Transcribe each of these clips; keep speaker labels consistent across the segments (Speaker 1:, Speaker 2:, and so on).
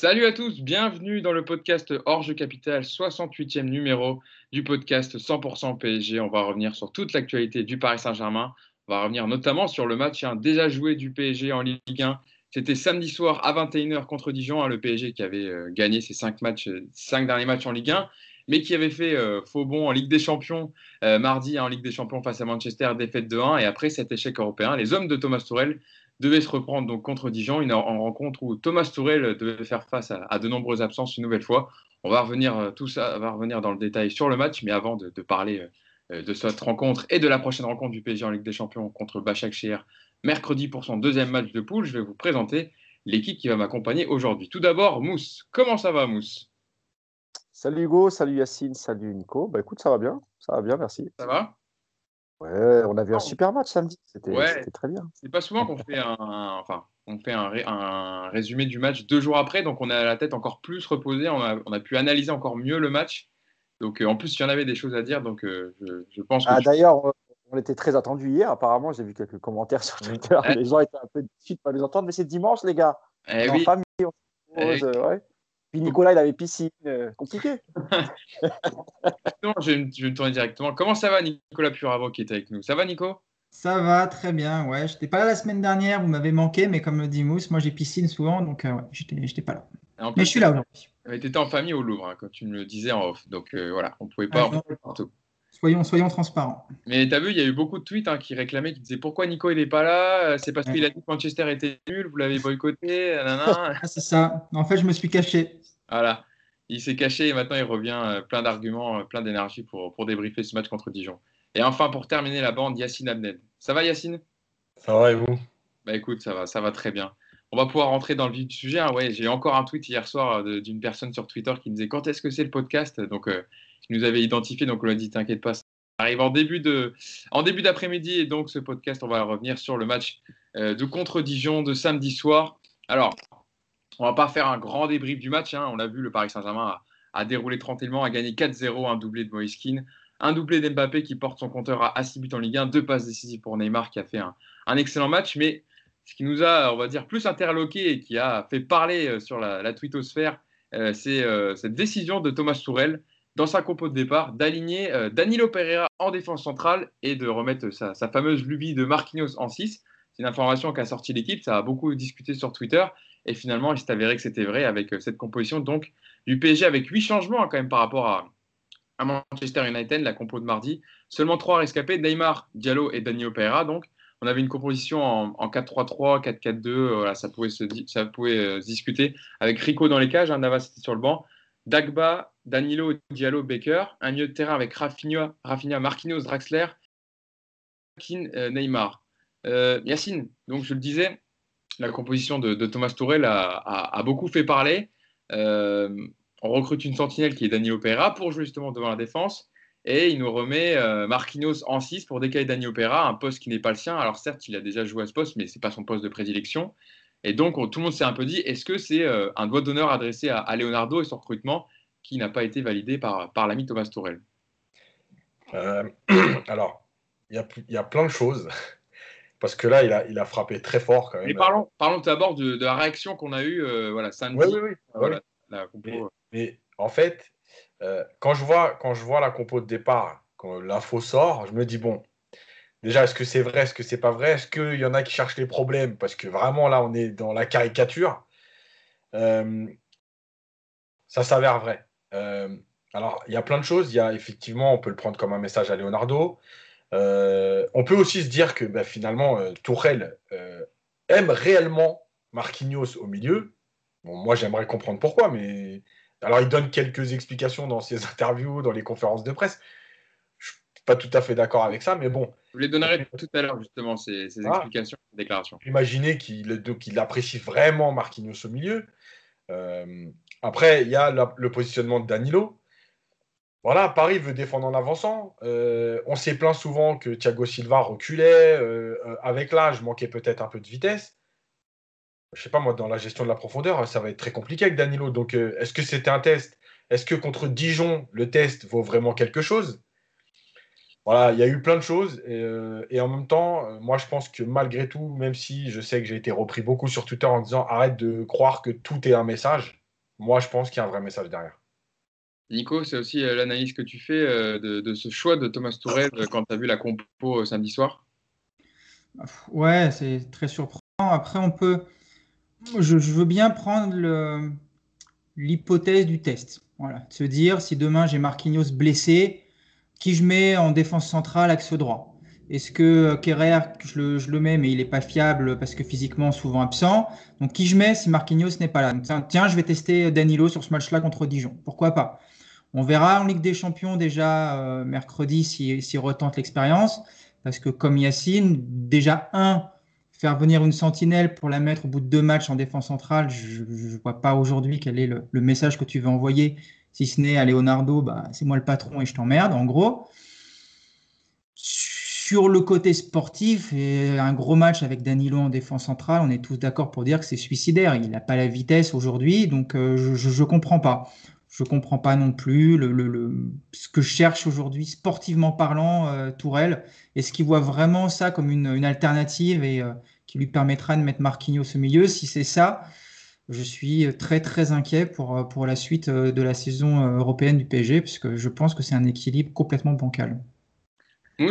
Speaker 1: Salut à tous, bienvenue dans le podcast Orge Capital, 68e numéro du podcast 100% PSG. On va revenir sur toute l'actualité du Paris Saint-Germain. On va revenir notamment sur le match hein, déjà joué du PSG en Ligue 1. C'était samedi soir à 21h contre Dijon, hein, le PSG qui avait euh, gagné ses 5 matchs, euh, cinq derniers matchs en Ligue 1, mais qui avait fait euh, faux bon en Ligue des Champions mardi hein, en Ligue des Champions face à Manchester, défaite de 1. Et après cet échec européen, les hommes de Thomas Tourel devait se reprendre donc contre Dijon, une rencontre où Thomas Tourel devait faire face à, de nombreuses absences une nouvelle fois. On va revenir euh, tout ça, va revenir dans le détail sur le match, mais avant de, parler euh, de cette rencontre et de la prochaine rencontre du PSG en Ligue des Champions contre Bachak Shehir mercredi pour son deuxième match de poule, je vais vous présenter l'équipe qui va m'accompagner aujourd'hui. Tout d'abord, Mousse. Comment ça va, Mousse?
Speaker 2: Salut Hugo, salut Yacine, salut Nico. Bah écoute, ça va bien, ça va bien, merci.
Speaker 1: Ça va?
Speaker 2: Ouais, on a vu un super match samedi. C'était très bien.
Speaker 1: C'est pas souvent qu'on fait un, enfin, on fait un, un, résumé du match deux jours après, donc on a la tête encore plus reposée. On a, on a pu analyser encore mieux le match. Donc euh, en plus, il y en avait des choses à dire, donc euh, je, je, pense que.
Speaker 2: Ah, D'ailleurs, on était très attendus hier. Apparemment, j'ai vu quelques commentaires sur Twitter. Les gens étaient un peu déçus de pas les entendre, mais c'est dimanche, les gars.
Speaker 1: Eh oui. famille, on
Speaker 2: se eh ouais. Puis Nicolas, il avait piscine. Euh, compliqué.
Speaker 1: non, je, vais me, tourner directement. Comment ça va, Nicolas Puravo, qui est avec nous? Ça va, Nico?
Speaker 3: Ça va, très bien. Ouais, j'étais pas là la semaine dernière, vous m'avez manqué, mais comme le dit Mousse, moi j'ai piscine souvent, donc euh, ouais, j'étais pas là. mais je suis là aujourd'hui.
Speaker 1: Tu étais en famille au Louvre, hein, quand tu me le disais en off. Donc euh, voilà, on pouvait pas ah,
Speaker 3: partout. Soyons, soyons transparents.
Speaker 1: Mais tu as vu, il y a eu beaucoup de tweets hein, qui réclamaient, qui disaient pourquoi Nico il n'est pas là? C'est parce qu'il a dit que Manchester était nul, vous l'avez boycotté.
Speaker 3: ah, c'est ça. En fait, je me suis caché.
Speaker 1: Voilà. Il s'est caché et maintenant il revient euh, plein d'arguments, euh, plein d'énergie pour, pour débriefer ce match contre Dijon. Et enfin, pour terminer la bande, Yacine Abned. Ça va, Yacine?
Speaker 4: Ça va et vous?
Speaker 1: Bah écoute, ça va, ça va très bien. On va pouvoir rentrer dans le vif du sujet. Hein. Ouais, j'ai encore un tweet hier soir euh, d'une personne sur Twitter qui me disait quand est-ce que c'est le podcast? Donc, euh, nous avait identifié, donc on a dit t'inquiète pas, ça arrive en début de, en début d'après-midi et donc ce podcast, on va revenir sur le match de contre Dijon de samedi soir. Alors, on va pas faire un grand débrief du match. Hein. On l'a vu, le Paris Saint-Germain a, déroulé tranquillement, a gagné 4-0, un doublé de Moïskine, un doublé d'Mbappé qui porte son compteur à 6 buts en Ligue 1, deux passes décisives pour Neymar qui a fait un, excellent match. Mais ce qui nous a, on va dire, plus interloqué et qui a fait parler euh, sur la, la twittosphère, euh, c'est euh, cette décision de Thomas Tourel dans sa compo de départ d'aligner Danilo Pereira en défense centrale et de remettre sa, fameuse lubie de Marquinhos en 6. C'est une information qu'a sorti l'équipe, ça a beaucoup discuté sur Twitter. Et finalement, il s'est avéré que c'était vrai avec euh, cette composition donc du PSG avec huit changements hein, quand même par rapport à, Manchester United, la compo de mardi. Seulement trois rescapés, Neymar, Diallo et Daniel Pereira. Donc, on avait une composition en, 4-3-3, 4-4-2. Euh, ça pouvait se, ça pouvait, euh, discuter avec Rico dans les cages. Hein, Navas était sur le banc. Dagba, Danilo, Diallo, Baker. Un milieu de terrain avec Rafinha, Rafinha Marquinhos, Draxler, Neymar. Yacine, donc je le disais, la composition de, Thomas Tourel a, beaucoup fait parler. Euh, on recrute une sentinelle qui est Dani Opera pour jouer justement devant la défense. Et il nous remet euh, Marquinhos en 6 pour décaler Dani Opera, un poste qui n'est pas le sien. Alors certes, il a déjà joué à ce poste, mais ce n'est pas son poste de prédilection. Et donc, tout le monde s'est un peu dit, est-ce que c'est euh, un doigt d'honneur adressé à, Leonardo et son recrutement? Qui n'a pas été validé par, par l'ami Thomas Tourel
Speaker 4: Alors, il y, a plein de choses. Parce que là, il a, il a frappé très fort quand même.
Speaker 1: Mais parlons, parlons d'abord de, de, la réaction qu'on a eue euh, voilà, samedi.
Speaker 4: Oui, oui, oui. la, compo. Mais, en fait, euh, quand, je vois, quand je vois la compo de départ, quand l'info sort, je me dis, bon, déjà, est-ce que c'est vrai, est-ce que c'est pas vrai? Est-ce qu'il y en a qui cherchent les problèmes? Parce que vraiment, là, on est dans la caricature. Euh, ça s'avère vrai. Alors, il y a plein de choses. Il y a effectivement, on peut le prendre comme un message à Leonardo. Euh, on peut aussi se dire que bah, finalement, euh, Tourelle euh, aime réellement Marquinhos au milieu. Bon, moi, j'aimerais comprendre pourquoi, mais alors il donne quelques explications dans ses interviews, dans les conférences de presse. Je suis pas tout à fait d'accord avec ça, mais bon.
Speaker 1: Je les donnerai tout à l'heure, justement, ces, ces ah. explications, ces déclarations.
Speaker 4: Imaginez qu'il apprécie vraiment Marquinhos au milieu. Après, il y a le positionnement de Danilo. Voilà, Paris veut défendre en avançant. Euh, on s'est plaint souvent que Thiago Silva reculait. Euh, euh, avec l'âge, manquait peut-être un peu de vitesse. Je sais pas, moi, dans la gestion de la profondeur, ça va être très compliqué avec Danilo. Donc, est-ce que c'était un test? Est-ce que contre Dijon, le test vaut vraiment quelque chose? Voilà, il y a eu plein de choses. Et, en même temps, moi, je pense que malgré tout, même si je sais que j'ai été repris beaucoup sur Twitter en disant arrête de croire que tout est un message, moi, je pense qu'il y a un vrai message derrière.
Speaker 1: Nico, c'est aussi euh, l'analyse que tu fais euh, de, ce choix de Thomas Tourelle euh, quand tu as vu la compo samedi soir?
Speaker 3: Ouais, c'est très surprenant. Après, on peut. Je, veux bien prendre l'hypothèse du test. Voilà. Se dire si demain j'ai Marquinhos blessé, qui je mets en défense centrale, axe droit? Est-ce que Kerrer, je le, mets, mais il n'est pas fiable parce que physiquement souvent absent. Donc qui je mets si Marquinhos n'est pas là? Tiens, je vais tester Danilo sur ce match-là contre Dijon. Pourquoi pas? On verra en Ligue des Champions déjà euh, mercredi s'il si, retente l'expérience. Parce que comme Yacine, déjà un, faire venir une sentinelle pour la mettre au bout de deux matchs en défense centrale, je ne vois pas aujourd'hui quel est le, le, message que tu veux envoyer. Si ce n'est à Leonardo, bah, c'est moi le patron et je t'emmerde, en gros sur le côté sportif, un gros match avec Danilo en défense centrale, on est tous d'accord pour dire que c'est suicidaire. Il n'a pas la vitesse aujourd'hui, donc euh, je ne comprends pas. Je ne comprends pas non plus ce que cherche aujourd'hui, sportivement parlant, euh, Tourelle. Est-ce qu'il voit vraiment ça comme une, alternative et euh, qui lui permettra de mettre Marquinhos au milieu? Si c'est ça, je suis très très inquiet pour, pour la suite de la saison européenne du PSG, puisque je pense que c'est un équilibre complètement bancal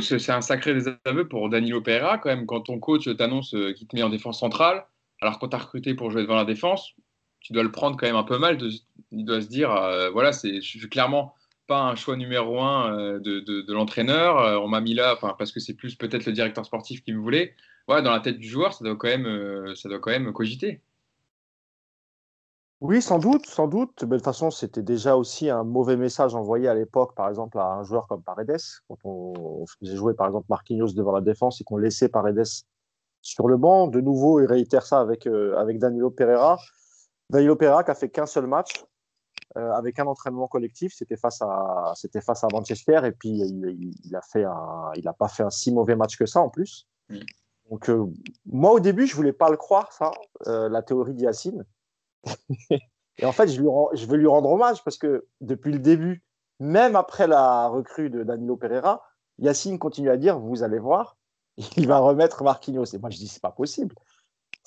Speaker 1: c'est un sacré désaveu pour Danilo Pereira quand même. Quand ton coach t'annonce euh, qu'il te met en défense centrale, alors quand tu as recruté pour jouer devant la défense, tu dois le prendre quand même un peu mal. il doit se dire, euh, voilà, c'est, je suis clairement pas un choix numéro un euh, de, l'entraîneur. on m'a mis là parce que c'est plus peut-être le directeur sportif qui me voulait. Voilà, dans la tête du joueur, ça doit quand même, ça doit quand même cogiter.
Speaker 2: Oui, sans doute, sans doute. Mais de toute façon, c'était déjà aussi un mauvais message envoyé à l'époque, par exemple, à un joueur comme Paredes, quand on, faisait jouer, par exemple, Marquinhos devant la défense et qu'on laissait Paredes sur le banc. De nouveau, il réitère ça avec, euh, avec Danilo Pereira. Danilo Pereira qui a fait qu'un seul match euh, avec un entraînement collectif. C'était face à, c'était face à Manchester et puis il, il a fait un, il n'a pas fait un si mauvais match que ça en plus. Donc, euh, moi, au début, je voulais pas le croire, ça, la théorie d'Yacine et en fait, je, veux lui rendre hommage parce que depuis le début, même après la recrue de Danilo Pereira, Yacine continue à dire Vous allez voir, il va remettre Marquinhos. Et moi, je dis C'est pas possible.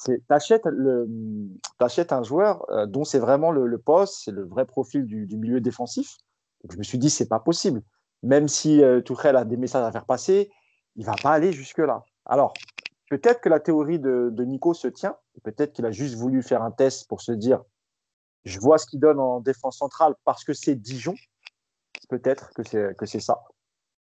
Speaker 2: Tu achètes, un joueur euh, dont c'est vraiment le, poste, c'est le vrai profil du, milieu défensif. je me suis dit C'est pas possible. Même si euh, Tourelle a des messages à faire passer, il va pas aller jusque-là. Alors, peut-être que la théorie de, Nico se tient. Peut-être qu'il a juste voulu faire un test pour se dire je vois ce qu'il donne en défense centrale parce que c'est Dijon. Peut-être que c'est, que c'est ça.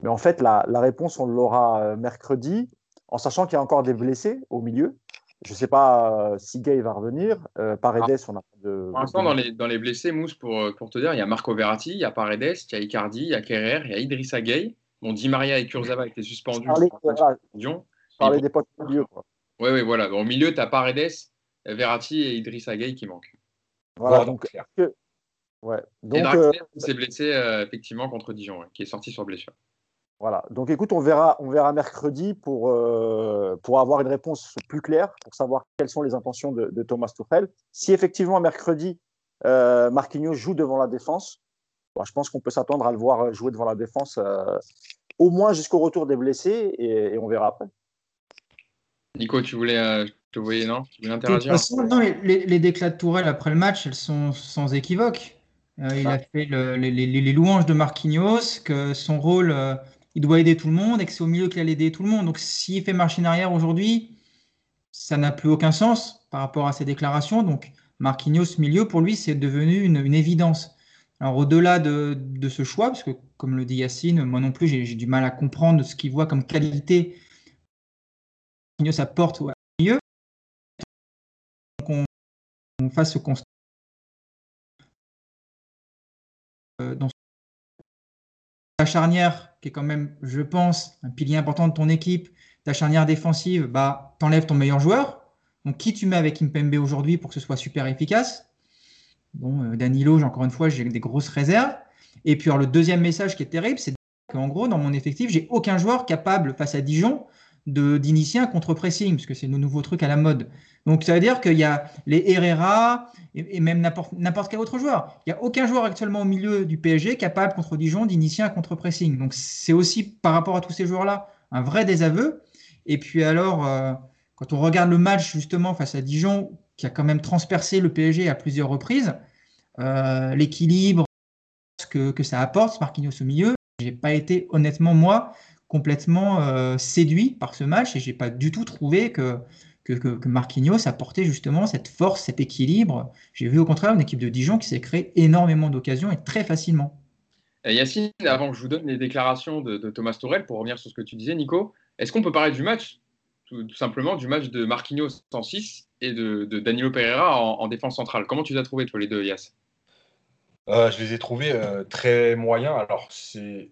Speaker 2: Mais en fait, la, réponse, on l'aura euh, mercredi, en sachant qu'il y a encore des blessés au milieu. Je ne sais pas euh, si Gay va revenir. Euh, Paredes, on a
Speaker 1: de. Pour l'instant, dans les, dans les blessés, Mousse, pour, pour te dire, il y a Marco Verratti, il y a Paredes, il y a Icardi, il y a Kerrer, il y a Idrissa Gay. Bon, Di Maria et Kurzawa étaient suspendus.
Speaker 2: Parler des potes au milieu.
Speaker 1: Oui, oui, voilà. Au milieu, tu as Paredes, Verratti et Idriss Gueye qui manquent.
Speaker 2: Voilà, donc. Ouais.
Speaker 1: Donc, et euh, s'est blessé euh, effectivement contre Dijon, qui est sorti sur blessure.
Speaker 2: Voilà. Donc écoute, on verra, on verra mercredi pour, euh, pour avoir une réponse plus claire, pour savoir quelles sont les intentions de, Thomas Tuchel. Si effectivement mercredi, Marquinhos joue devant la défense, bah, je pense qu'on peut s'attendre à le voir jouer devant la défense au moins jusqu'au retour des blessés et, et on verra après.
Speaker 1: Nico, tu voulais, euh, te voyais, non? Tu voulais interagir? De toute
Speaker 3: façon, non, les, les, déclats de Tourelle après le match, elles sont sans équivoque. Euh, il a fait les, louanges de Marquinhos, que son rôle, euh, il doit aider tout le monde et que c'est au milieu qu'il allait aider tout le monde. Donc s'il fait marche arrière aujourd'hui, ça n'a plus aucun sens par rapport à ses déclarations. Donc Marquinhos milieu, pour lui, c'est devenu une, évidence. Alors au-delà de, de, ce choix, parce que comme le dit Yacine, moi non plus, j'ai du mal à comprendre ce qu'il voit comme qualité sa porte au milieu. Qu'on on fasse ce constat euh, dans ta charnière, qui est quand même, je pense, un pilier important de ton équipe, ta charnière défensive, bah, t'enlèves ton meilleur joueur. Donc, qui tu mets avec Impembe aujourd'hui pour que ce soit super efficace? Bon, euh, Danilo, encore une fois, j'ai des grosses réserves. Et puis, alors, le deuxième message qui est terrible, c'est qu'en gros, dans mon effectif, j'ai aucun joueur capable, face à Dijon, d'initier un contre-pressing, parce que c'est le nouveau truc à la mode. Donc ça veut dire qu'il y a les Herrera et, même n'importe quel autre joueur. Il n'y a aucun joueur actuellement au milieu du PSG capable contre Dijon d'initier un contre-pressing. Donc c'est aussi par rapport à tous ces joueurs-là un vrai désaveu. Et puis alors, euh, quand on regarde le match justement face à Dijon, qui a quand même transpercé le PSG à plusieurs reprises, l'équilibre, ce que, que, ça apporte, Marquinhos au milieu. J'ai pas été, honnêtement, moi, complètement séduit par ce match et j'ai pas du tout trouvé que, que, que, Marquinhos apportait justement cette force, cet équilibre. J'ai vu au contraire une équipe de Dijon qui s'est créée énormément d'occasions et très facilement.
Speaker 1: Yacine, avant que je vous donne les déclarations de, Thomas Torel, pour revenir sur ce que tu disais, Nico, est-ce qu'on peut parler du match, tout, simplement du match de Marquinhos en 6 et de, Danilo Pereira en, défense centrale Comment tu les as trouvés, toi, les deux, Yass
Speaker 4: euh, Je les ai trouvés euh, très moyens. Alors, c'est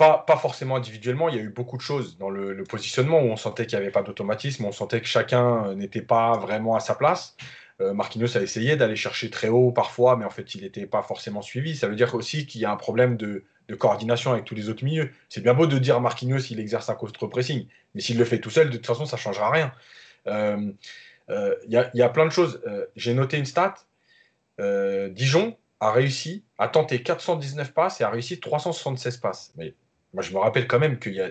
Speaker 4: pas, forcément individuellement, il y a eu beaucoup de choses dans le, positionnement où on sentait qu'il n'y avait pas d'automatisme, on sentait que chacun euh, n'était pas vraiment à sa place. Euh, Marquinhos a essayé d'aller chercher très haut parfois, mais en fait, il n'était pas forcément suivi. Ça veut dire aussi qu'il y a un problème de, coordination avec tous les autres milieux. C'est bien beau de dire Marquinhos, il exerce un contre-pressing, mais s'il le fait tout seul, de toute façon, ça ne changera rien. Euh, euh, il y, a plein de choses. J'ai noté une stat. Dijon a réussi à tenter 419 passes et a réussi 376 passes. Moi, je me rappelle quand même qu'il y a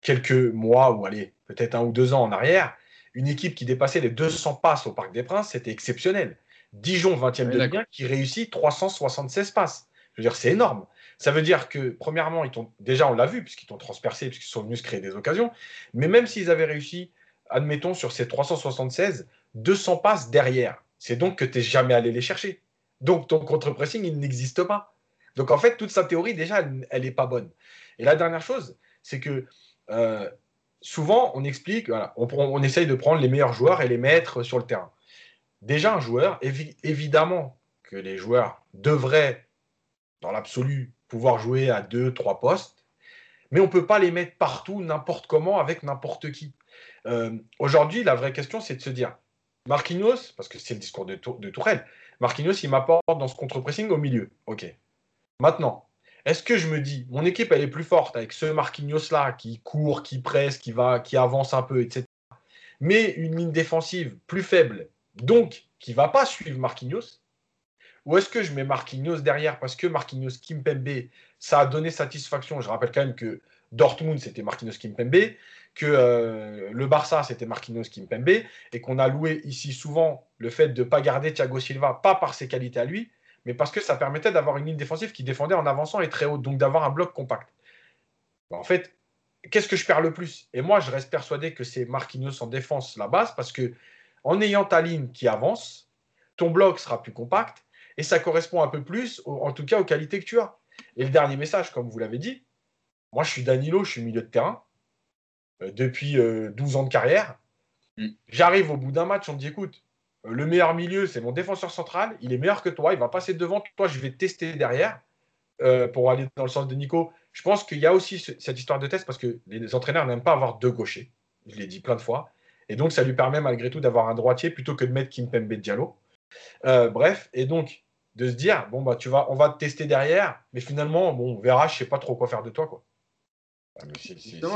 Speaker 4: quelques mois, ou allez, peut-être un ou deux ans en arrière, une équipe qui dépassait les 200 passes au Parc des Princes, c'était exceptionnel. Dijon, 20e de Ligue qui réussit 376 passes. Je veux dire, c'est énorme. Ça veut dire que, premièrement, ils déjà, on l'a vu, puisqu'ils t'ont transpercé, puisqu'ils sont venus se créer des occasions. Mais même s'ils avaient réussi, admettons, sur ces 376, 200 passes derrière, c'est donc que tu n'es jamais allé les chercher. Donc, ton contre-pressing, il n'existe pas. Donc, en fait, toute sa théorie, déjà, elle n'est pas bonne. Et la dernière chose, c'est que euh, souvent, on explique, on, essaye de prendre les meilleurs joueurs et les mettre sur le terrain. Déjà, un joueur, évidemment que les joueurs devraient, dans l'absolu, pouvoir jouer à deux, trois postes, mais on ne peut pas les mettre partout, n'importe comment, avec n'importe qui. Euh, aujourd'hui, la vraie question, c'est de se dire, Marquinhos, parce que c'est le discours de, de Tourelle, Marquinhos, il m'apporte dans ce contre-pressing au milieu. OK. Maintenant, est-ce que je me dis, mon équipe, elle est plus forte avec ce Marquinhos-là qui court, qui presse, qui, va, qui avance un peu, etc. Mais une ligne défensive plus faible, donc qui ne va pas suivre Marquinhos? Ou est-ce que je mets Marquinhos derrière parce que Marquinhos Kimpembe, ça a donné satisfaction? Je rappelle quand même que Dortmund, c'était Marquinhos Kimpembe, que euh, le Barça, c'était Marquinhos Kimpembe, et qu'on a loué ici souvent le fait de ne pas garder Thiago Silva, pas par ses qualités à lui, mais parce que ça permettait d'avoir une ligne défensive qui défendait en avançant et très haut, donc d'avoir un bloc compact. En fait, qu'est-ce que je perds le plus? Et moi, je reste persuadé que c'est Marquinhos en défense la base, parce que en ayant ta ligne qui avance, ton bloc sera plus compact, et ça correspond un peu plus, en tout cas, aux qualités que tu as. Et le dernier message, comme vous l'avez dit, moi, je suis Danilo, je suis milieu de terrain, euh, depuis 12 euh, ans de carrière. Mm. J'arrive au bout d'un match, on me dit, écoute, le meilleur milieu, c'est mon défenseur central. Il est meilleur que toi. Il va passer devant. Toi, je vais tester derrière euh, pour aller dans le sens de Nico. Je pense qu'il y a aussi cette histoire de test parce que les entraîneurs n'aiment pas avoir deux gauchers. Je l'ai dit plein de fois. Et donc, ça lui permet malgré tout d'avoir un droitier plutôt que de mettre Kimpembe Diallo. Euh, bref, et donc de se dire bon bah tu vas, on va te tester derrière, mais finalement bon, on verra, je sais pas trop quoi faire de toi quoi.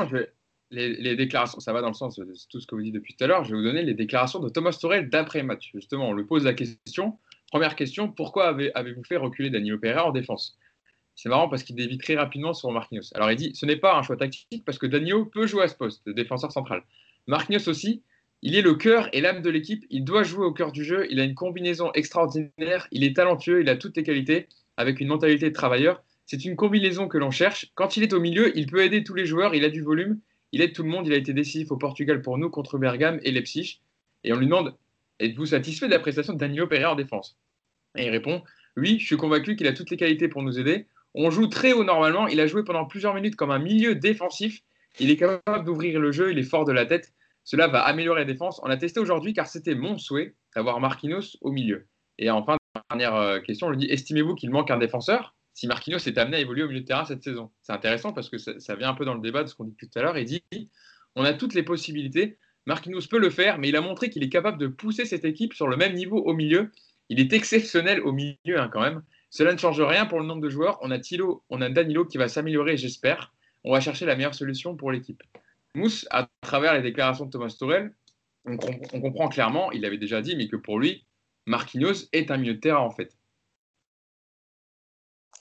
Speaker 1: je les, déclarations, ça va dans le sens de tout ce que vous dites depuis tout à l'heure. Je vais vous donner les déclarations de Thomas Torel d'après-match. Justement, on lui pose la question. Première question, pourquoi avez-vous fait reculer Danilo Pereira en défense? C'est marrant parce qu'il dévie très rapidement sur Marquinhos. Alors il dit, ce n'est pas un choix tactique parce que Danilo peut jouer à ce poste de défenseur central. Marquinhos aussi, il est le cœur et l'âme de l'équipe. Il doit jouer au cœur du jeu. Il a une combinaison extraordinaire. Il est talentueux. Il a toutes les qualités avec une mentalité de travailleur. C'est une combinaison que l'on cherche. Quand il est au milieu, il peut aider tous les joueurs. Il a du volume il aide tout le monde. Il a été décisif au Portugal pour nous contre Bergame et Leipzig. Et on lui demande Êtes-vous satisfait de la prestation de Pereira en défense? Et il répond Oui, je suis convaincu qu'il a toutes les qualités pour nous aider. On joue très haut normalement. Il a joué pendant plusieurs minutes comme un milieu défensif. Il est capable d'ouvrir le jeu. Il est fort de la tête. Cela va améliorer la défense. On l'a testé aujourd'hui car c'était mon souhait d'avoir Marquinhos au milieu. Et enfin, dernière euh, question, on lui dit Estimez-vous qu'il manque un défenseur? Si Marquinhos est amené à évoluer au milieu de terrain cette saison. C'est intéressant parce que ça, vient un peu dans le débat de ce qu'on dit tout à l'heure. Il dit on a toutes les possibilités. Marquinhos peut le faire, mais il a montré qu'il est capable de pousser cette équipe sur le même niveau au milieu. Il est exceptionnel au milieu hein, quand même. Cela ne change rien pour le nombre de joueurs. On a Thilo, on a Danilo qui va s'améliorer, j'espère. On va chercher la meilleure solution pour l'équipe. Mousse, à travers les déclarations de Thomas Torel, on, on comprend clairement, il l'avait déjà dit, mais que pour lui, Marquinhos est un milieu de terrain en fait.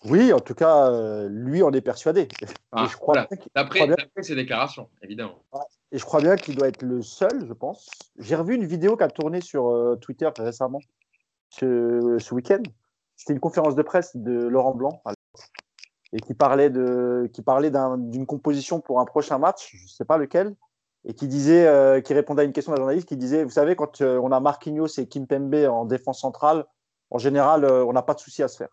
Speaker 2: Oui, en tout cas, euh, lui, on est persuadé.
Speaker 1: Ah, je crois D'après ses déclarations, évidemment.
Speaker 2: Et je crois bien qu'il doit être le seul, je pense. J'ai revu une vidéo qui a tourné sur euh, Twitter récemment, ce, ce week-end. c'était une conférence de presse de Laurent Blanc et qui parlait de, qui parlait d'une composition pour un prochain match, je ne sais pas lequel, et qui disait, euh, qui répondait à une question d'un journaliste qui disait, vous savez, quand on a Marquinhos et Kimpembe en défense centrale, en général, on n'a pas de souci à se faire.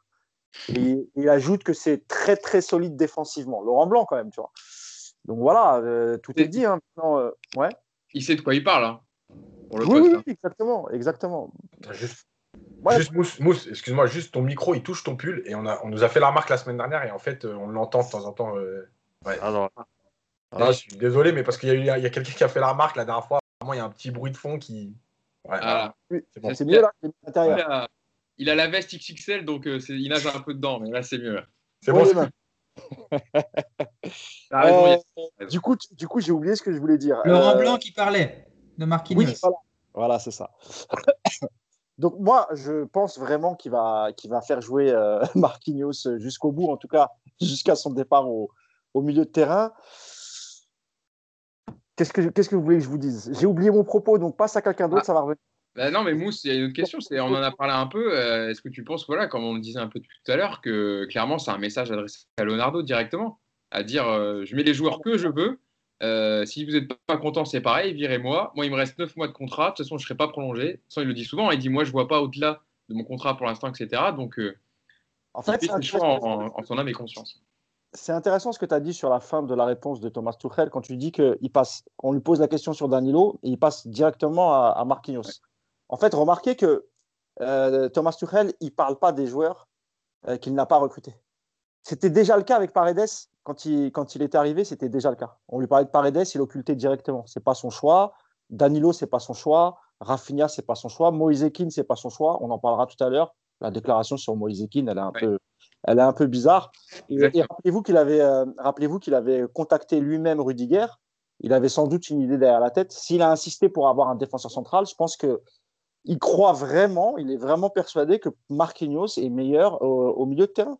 Speaker 2: Et il ajoute que c'est très très solide défensivement. Laurent Blanc quand même, tu vois. Donc voilà, tout est dit. Hein, ouais.
Speaker 1: Il sait de quoi il parle. Hein,
Speaker 2: oui, oui, hein. exactement, exactement.
Speaker 4: Juste, juste Mousse, excuse-moi, juste ton micro, il touche ton pull et on, a, on nous a fait la remarque la semaine dernière et en fait, on l'entend de temps en temps. ouais. Ah, ah, je suis désolé, mais parce qu'il y a, a quelqu'un qui a fait la remarque la dernière fois. Vraiment, il y a un petit bruit de fond qui.
Speaker 1: Ouais, ah, c'est mieux là. Il a, la veste XXL, donc euh, il nage un peu dedans, mais là, c'est mieux.
Speaker 4: C'est bon.
Speaker 2: euh, du coup, du coup j'ai oublié ce que je voulais dire.
Speaker 3: Laurent euh, Blanc qui parlait de Marquinhos. Oui,
Speaker 2: voilà, voilà c'est ça. donc moi, je pense vraiment qu'il va, qu'il va faire jouer euh, Marquinhos jusqu'au bout, en tout cas jusqu'à son départ au, au milieu de terrain. Qu'est-ce que, qu'est-ce que vous voulez que je vous dise? J'ai oublié mon propos, donc passe à quelqu'un d'autre, ah. ça va revenir.
Speaker 1: Bah non, mais Mousse, il y a une autre question. C'est, on en a parlé un peu. Euh, est-ce que tu penses, voilà, comme on le disait un peu tout à l'heure, que clairement, c'est un message adressé à Leonardo directement À dire euh, je mets les joueurs que je veux. Euh, si vous n'êtes pas content, c'est pareil, virez-moi. Moi, il me reste 9 mois de contrat. De toute façon, je ne serai pas prolongé. Façon, il le dit souvent. Il dit moi, je ne vois pas au-delà de mon contrat pour l'instant, etc. Donc, en fait, c'est choix en, en, son âme et conscience
Speaker 2: c'est intéressant ce que tu as dit sur la fin de la réponse de Thomas Tuchel quand tu dis qu'il passe, on lui pose la question sur Danilo et il passe directement à, Marquinhos. En fait, remarquez que euh, Thomas Tuchel, il parle pas des joueurs euh, qu'il n'a pas recrutés. C'était déjà le cas avec Paredes quand il, quand il était arrivé, c'était déjà le cas. On lui parlait de Paredes, il occultait directement. C'est pas son choix. Danilo, c'est pas son choix. Rafinha, c'est pas son choix. Moïse Keane, c'est pas son choix. On en parlera tout à l'heure. La déclaration sur Moïse Keane, elle est un peu elle est un peu bizarre. Et, rappelez-vous qu'il avait, euh, rappelez-vous qu'il avait contacté lui-même Rudiger. Il avait sans doute une idée derrière la tête. S'il a insisté pour avoir un défenseur central, je pense que il croit vraiment, il est vraiment persuadé que Marquinhos est meilleur au, milieu de terrain.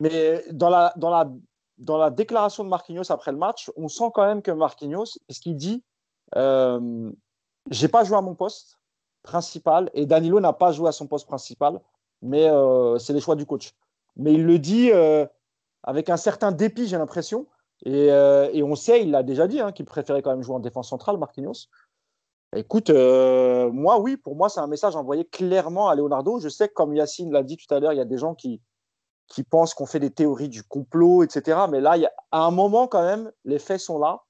Speaker 2: Mais dans la, dans, la, dans la déclaration de Marquinhos après le match, on sent quand même que Marquinhos, ce qu'il dit, euh, j'ai pas joué à mon poste principal et Danilo n'a pas joué à son poste principal, mais euh, c'est les choix du coach mais il le dit euh, avec un certain dépit, j'ai l'impression. Et, euh, et, on sait, il l'a déjà dit, hein, qu'il préférait quand même jouer en défense centrale, Marquinhos. Écoute, euh, moi, oui, pour moi, c'est un message envoyé clairement à Leonardo. Je sais que, comme Yacine l'a dit tout à l'heure, il y a des gens qui, qui pensent qu'on fait des théories du complot, etc. Mais là, il y a, à un moment, quand même, les faits sont là.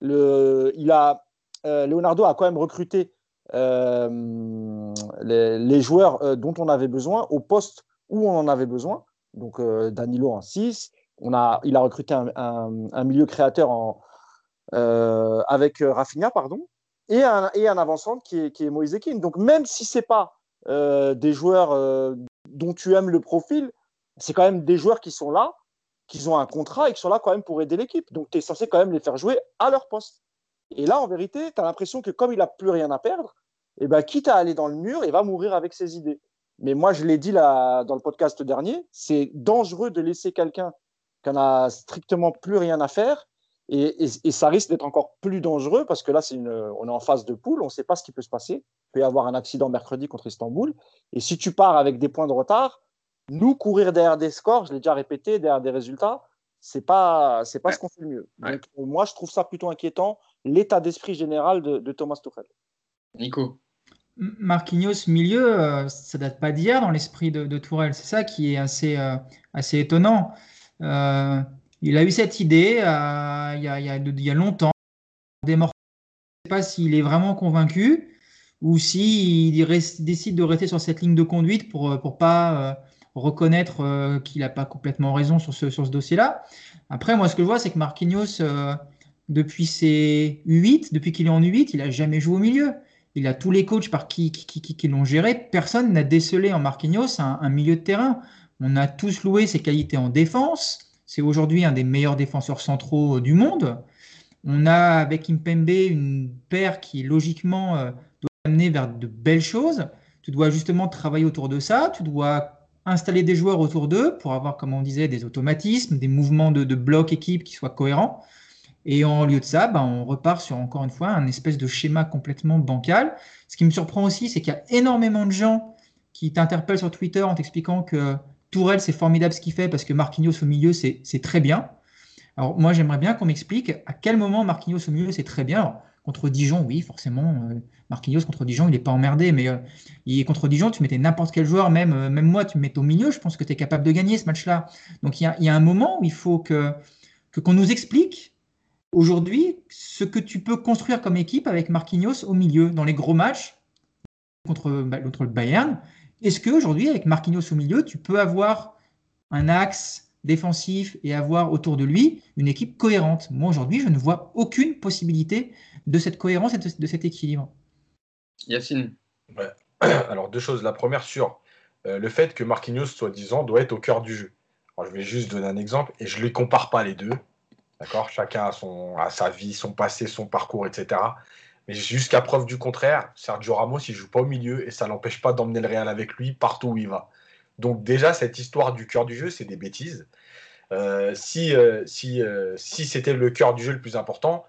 Speaker 2: Le, il a, Leonardo a quand même recruté les, les, joueurs dont on avait besoin au poste où on en avait besoin donc euh, Danilo en 6. On a, il a recruté un, milieu créateur euh, avec euh, Rafinha, pardon, et un, et un avant qui est, qui est Moïse Keane. Donc même si ce n'est pas des joueurs dont tu aimes le profil, c'est quand même des joueurs qui sont là, qui ont un contrat et qui sont là quand même pour aider l'équipe. Donc tu es censé quand même les faire jouer à leur poste. Et là, en vérité, tu as l'impression que comme il n'a plus rien à perdre, eh ben, quitte à aller dans le mur, il va mourir avec ses idées. Mais moi, je l'ai dit là, dans le podcast dernier, c'est dangereux de laisser quelqu'un qui n'a strictement plus rien à faire. Et, ça risque d'être encore plus dangereux parce que là, une, on est en phase de poule, on ne sait pas ce qui peut se passer. Il peut y avoir un accident mercredi contre Istanbul. Et si tu pars avec des points de retard, nous, courir derrière des scores, je l'ai déjà répété, derrière des résultats, c'est pas, c'est pas ce qu'on fait le mieux. Donc, moi, je trouve ça plutôt inquiétant, l'état d'esprit général de, de Thomas Tuchel.
Speaker 1: Nico
Speaker 3: Marquinhos milieu, euh, ça date pas d'hier dans l'esprit de, Tourelle. C'est ça qui est assez, euh, assez étonnant. Euh, il a eu cette idée il y, a, il, y a, longtemps. Je ne sais pas s'il est vraiment convaincu ou s'il décide de rester sur cette ligne de conduite pour ne pas reconnaître qu'il n'a pas complètement raison sur ce, sur ce dossier-là. Après, moi, ce que je vois, c'est que Marquinhos, depuis ses U8, depuis qu'il est en U8, il n'a jamais joué au milieu il a tous les coachs par qui, qui, l'ont géré. Personne n'a décelé en Marquinhos un, milieu de terrain. On a tous loué ses qualités en défense. C'est aujourd'hui un des meilleurs défenseurs centraux du monde. On a avec Impembe une paire qui logiquement euh, doit amener vers de belles choses. Tu dois justement travailler autour de ça. Tu dois installer des joueurs autour d'eux pour avoir, comme on disait, des automatismes, des mouvements de, bloc équipe qui soient cohérents. Et en lieu de ça, bah, on repart sur encore une fois un espèce de schéma complètement bancal. Ce qui me surprend aussi, c'est qu'il y a énormément de gens qui t'interpelle sur Twitter en t'expliquant que Tourelle, c'est formidable ce qu'il fait parce que Marquinhos au milieu, c'est très bien. Alors moi, j'aimerais bien qu'on m'explique à quel moment Marquinhos au milieu, c'est très bien. contre Dijon, oui, forcément, euh, Marquinhos contre Dijon, il n'est pas emmerdé, mais euh, il contre Dijon, tu mettais n'importe quel joueur, même, euh, même moi, tu me mets au milieu, je pense que tu es capable de gagner ce match-là. Donc il y, a, un moment où il faut que qu'on nous explique aujourd'hui ce que tu peux construire comme équipe avec Marquinhos au milieu, dans les gros matchs contre, bah, contre le Bayern. Est-ce qu'aujourd'hui, avec Marquinhos au milieu, tu peux avoir un axe défensif et avoir autour de lui une équipe cohérente? Moi, aujourd'hui, je ne vois aucune possibilité de cette cohérence et de, cet équilibre.
Speaker 1: Yacine
Speaker 4: Alors, deux choses. La première sur euh, le fait que Marquinhos, soi-disant, doit être au cœur du jeu. je vais juste donner un exemple et je ne les compare pas les deux. D'accord? Chacun a, son, a sa vie, son passé, son parcours, etc. Mais jusqu'à preuve du contraire, Sergio Ramos, il joue pas au milieu et ça l'empêche pas d'emmener le Real avec lui partout où il va. Donc déjà, cette histoire du cœur du jeu, c'est des bêtises. Euh, si euh, si, euh, si c'était le cœur du jeu le plus important,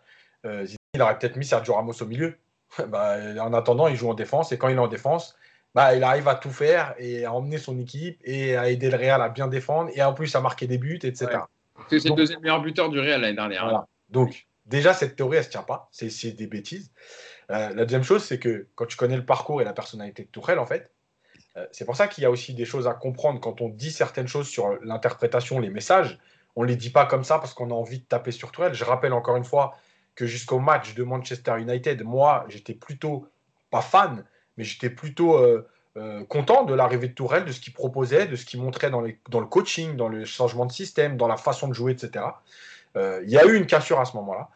Speaker 4: il aurait peut-être mis Sergio Ramos au milieu. bah, en attendant, il joue en défense et quand il est en défense, bah, il arrive à tout faire et à emmener son équipe et à aider le Real à bien défendre et en plus à marquer des buts, etc.
Speaker 1: C'est le deuxième meilleur buteur du Real l'année dernière.
Speaker 4: Donc, déjà, cette théorie, elle ne se tient pas. C'est des bêtises. Euh, la deuxième chose, c'est que quand tu connais le parcours et la personnalité de Tourelle, en fait, euh, c'est pour ça qu'il y a aussi des choses à comprendre quand on dit certaines choses sur l'interprétation, les messages. On ne les dit pas comme ça parce qu'on a envie de taper sur Tourelle. Je rappelle encore une fois que jusqu'au match de Manchester United, moi, j'étais plutôt, pas fan, mais j'étais plutôt euh, content de l'arrivée de Tourelle, de ce qu'il proposait, de ce qu'il montrait dans, dans, le coaching, dans le changement de système, dans la façon de jouer, etc. Euh, il y a eu une cassure à ce moment-là.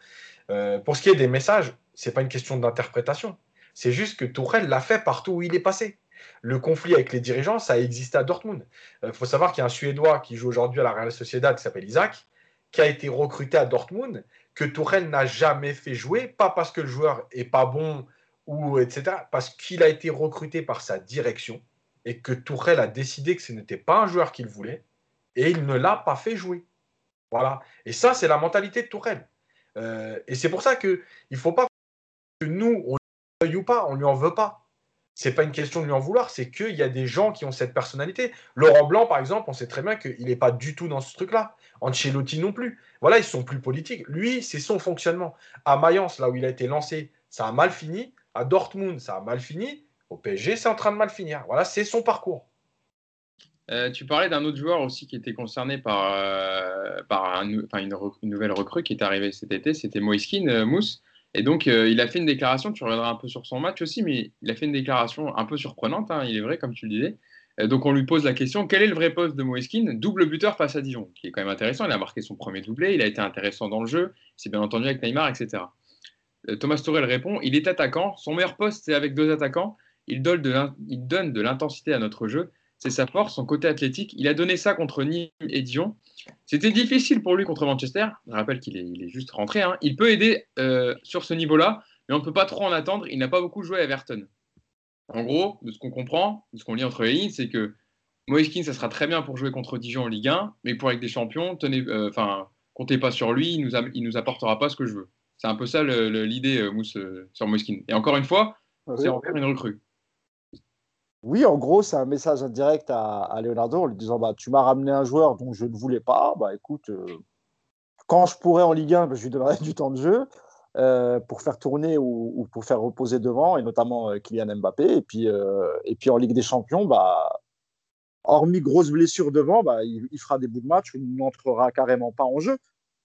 Speaker 4: Euh, pour ce qui est des messages, c'est pas une question d'interprétation. C'est juste que Tourelle l'a fait partout où il est passé. Le conflit avec les dirigeants, ça a existé à Dortmund. Il euh, faut savoir qu'il y a un Suédois qui joue aujourd'hui à la Real Sociedad qui s'appelle Isaac, qui a été recruté à Dortmund, que Tourelle n'a jamais fait jouer, pas parce que le joueur est pas bon ou etc., parce qu'il a été recruté par sa direction et que Tourelle a décidé que ce n'était pas un joueur qu'il voulait et il ne l'a pas fait jouer. Voilà. Et ça, c'est la mentalité de Tourelle. Euh, et c'est pour ça qu'il ne faut pas que nous, on lui ou pas, on ne lui en veut pas. C'est pas une question de lui en vouloir, c'est qu'il y a des gens qui ont cette personnalité. Laurent Blanc, par exemple, on sait très bien qu'il n'est pas du tout dans ce truc-là. Ancelotti non plus. Voilà, ils sont plus politiques. Lui, c'est son fonctionnement. À Mayence, là où il a été lancé, ça a mal fini. À Dortmund, ça a mal fini. Au PSG, c'est en train de mal finir. Voilà, c'est son parcours.
Speaker 1: Euh, tu parlais d'un autre joueur aussi qui était concerné par, euh, par une, nouvelle recrue qui est arrivée cet été, c'était Moiskin euh, Mousse. Et donc, il a fait une déclaration, tu reviendras un peu sur son match aussi, mais il a fait une déclaration un peu surprenante, hein, il est vrai, comme tu le disais. donc, on lui pose la question quel est le vrai poste de Moiskin Double buteur face à Dijon, qui est quand même intéressant. Il a marqué son premier doublé, il a été intéressant dans le jeu, c'est bien entendu avec Neymar, etc. Thomas Torel répond il est attaquant, son meilleur poste c'est avec deux attaquants, il donne de l'intensité à notre jeu c'est sa force, son côté athlétique. Il a donné ça contre Nîmes et Dijon. C'était difficile pour lui contre Manchester. Je rappelle qu'il est, juste rentré. Hein. Il peut aider euh, sur ce niveau-là, mais on ne peut pas trop en attendre. Il n'a pas beaucoup joué à Everton. En gros, de ce qu'on comprend, de ce qu'on lit entre les lignes, c'est que Moiskin, ça sera très bien pour jouer contre Dijon en Ligue 1, mais pour avec des champions, tenez, euh, comptez pas sur lui, il nous, nous apportera pas ce que je veux. C'est un peu ça l'idée, euh, Mousse, sur. Et encore une fois, ah c'est encore une recrue.
Speaker 2: Oui, en gros, c'est un message indirect à, Leonardo en lui disant bah, Tu m'as ramené un joueur dont je ne voulais pas. Bah, écoute, euh, quand je pourrais en Ligue 1, bah, je lui donnerai du temps de jeu euh, pour faire tourner ou, pour faire reposer devant, et notamment euh, Kylian Mbappé. Et puis, et puis en Ligue des Champions, bah, hormis grosse blessure devant, bah, il, il, fera des bouts de match, il n'entrera carrément pas en jeu.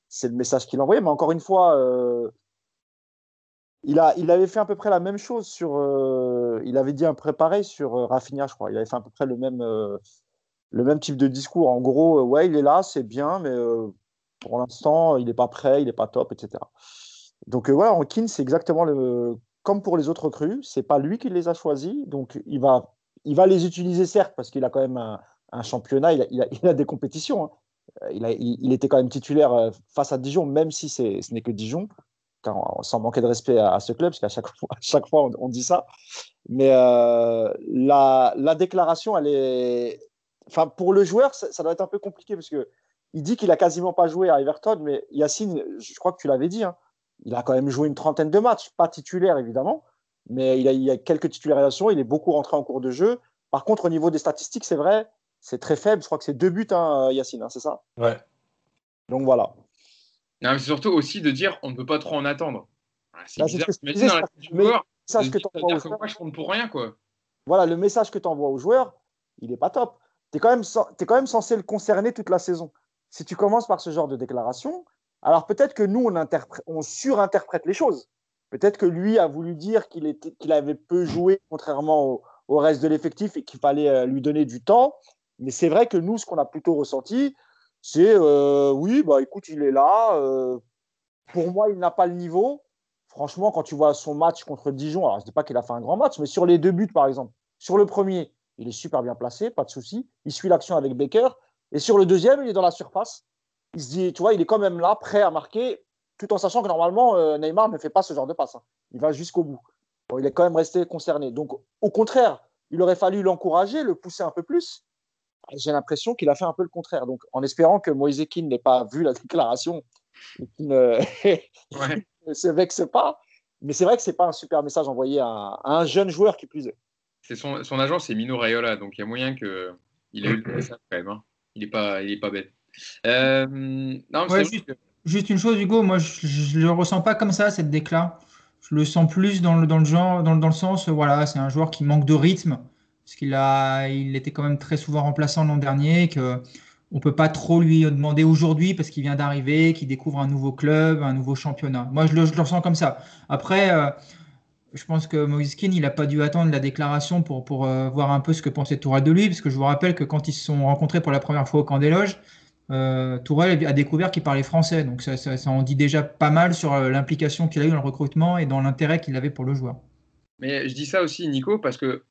Speaker 2: C'est le message qu'il envoyait. Mais encore une fois, il, a, il avait fait à peu près la même chose sur. Euh, il avait dit un préparé sur euh, je crois. Il avait fait à peu près le même, euh, le même type de discours. En gros, ouais, il est là, c'est bien, mais pour l'instant, il n'est pas prêt, il n'est pas top, etc. Donc voilà, en Kin, c'est exactement le. Comme pour les autres crues, c'est pas lui qui les a choisis, donc il va, il va les utiliser certes parce qu'il a quand même un, championnat, il a, il, a, des compétitions. Hein. Il, a, il, était quand même titulaire face à Dijon, même si ce n'est que Dijon sans manquer de respect à, ce club, parce qu'à chaque fois, chaque fois on, dit ça. Mais euh, la, la, déclaration, elle est. Enfin, pour le joueur, ça, doit être un peu compliqué parce que il dit qu'il a quasiment pas joué à Everton, mais Yacine, je crois que tu l'avais dit, hein, il a quand même joué une trentaine de matchs, pas titulaire évidemment, mais il a, il a quelques titularisations, il est beaucoup rentré en cours de jeu. Par contre, au niveau des statistiques, c'est vrai, c'est très faible. Je crois que c'est deux buts, hein, Yacine, hein, c'est ça?
Speaker 4: Ouais.
Speaker 2: Donc voilà.
Speaker 1: C'est surtout aussi de dire on ne peut pas trop en attendre.
Speaker 2: C'est bah, bizarre. Que dans la du joueur, que tu envoies aux
Speaker 1: joueurs. je compte pour rien, quoi.
Speaker 2: Voilà, le message que tu envoies aux joueurs, il n'est pas top. Tu es, quand même, es quand même censé le concerner toute la saison. Si tu commences par ce genre de déclaration, alors peut-être que nous, on, on surinterprète les choses. Peut-être que lui a voulu dire qu'il avait peu joué, contrairement au, reste de l'effectif, et qu'il fallait euh, lui donner du temps. Mais c'est vrai que nous, ce qu'on a plutôt ressenti, c'est euh, oui, bah écoute, il est là. Euh, pour moi, il n'a pas le niveau. Franchement, quand tu vois son match contre Dijon, alors je ne dis pas qu'il a fait un grand match, mais sur les deux buts, par exemple, sur le premier, il est super bien placé, pas de souci. Il suit l'action avec Baker. Et sur le deuxième, il est dans la surface. Il se dit, tu vois, il est quand même là, prêt à marquer, tout en sachant que normalement, euh, Neymar ne fait pas ce genre de passe. Hein. Il va jusqu'au bout. il est quand même resté concerné. Donc, au contraire, il aurait fallu l'encourager, le pousser un peu plus. J'ai l'impression qu'il a fait un peu le contraire. Donc, en espérant que Moïse Keane n'ait pas vu la déclaration et qu'il ne, se vexe pas. Mais c'est vrai que ce n'est pas un super message envoyé à, un jeune joueur qui plus est.
Speaker 1: C'est son, son, agent, c'est Mino Raiola. Donc, il y a moyen qu'il ait eu le message quand même. Hein. Il n'est pas, il est pas bête. Euh,
Speaker 3: non, juste, une chose, Hugo, moi je ne le ressens pas comme ça, cette déclat. Je le sens plus dans le, dans le genre, dans, dans le sens, voilà, c'est un joueur qui manque de rythme, parce qu'il a, il était quand même très souvent remplaçant l'an dernier, que on peut pas trop lui demander aujourd'hui parce qu'il vient d'arriver, qu'il découvre un nouveau club, un nouveau championnat. Moi, je le, je le ressens comme ça. Après, euh, je pense que Moïse Keane, il n'a pas dû attendre la déclaration pour, pour euh, voir un peu ce que pensait Tourelle de lui, parce que je vous rappelle que quand ils se sont rencontrés pour la première fois au camp des loges, euh, Tourelle a découvert qu'il parlait français. Donc ça, ça, en dit déjà pas mal sur euh, l'implication qu'il a eu dans le recrutement et dans l'intérêt qu'il avait pour le joueur.
Speaker 1: Mais je dis ça aussi, Nico, parce que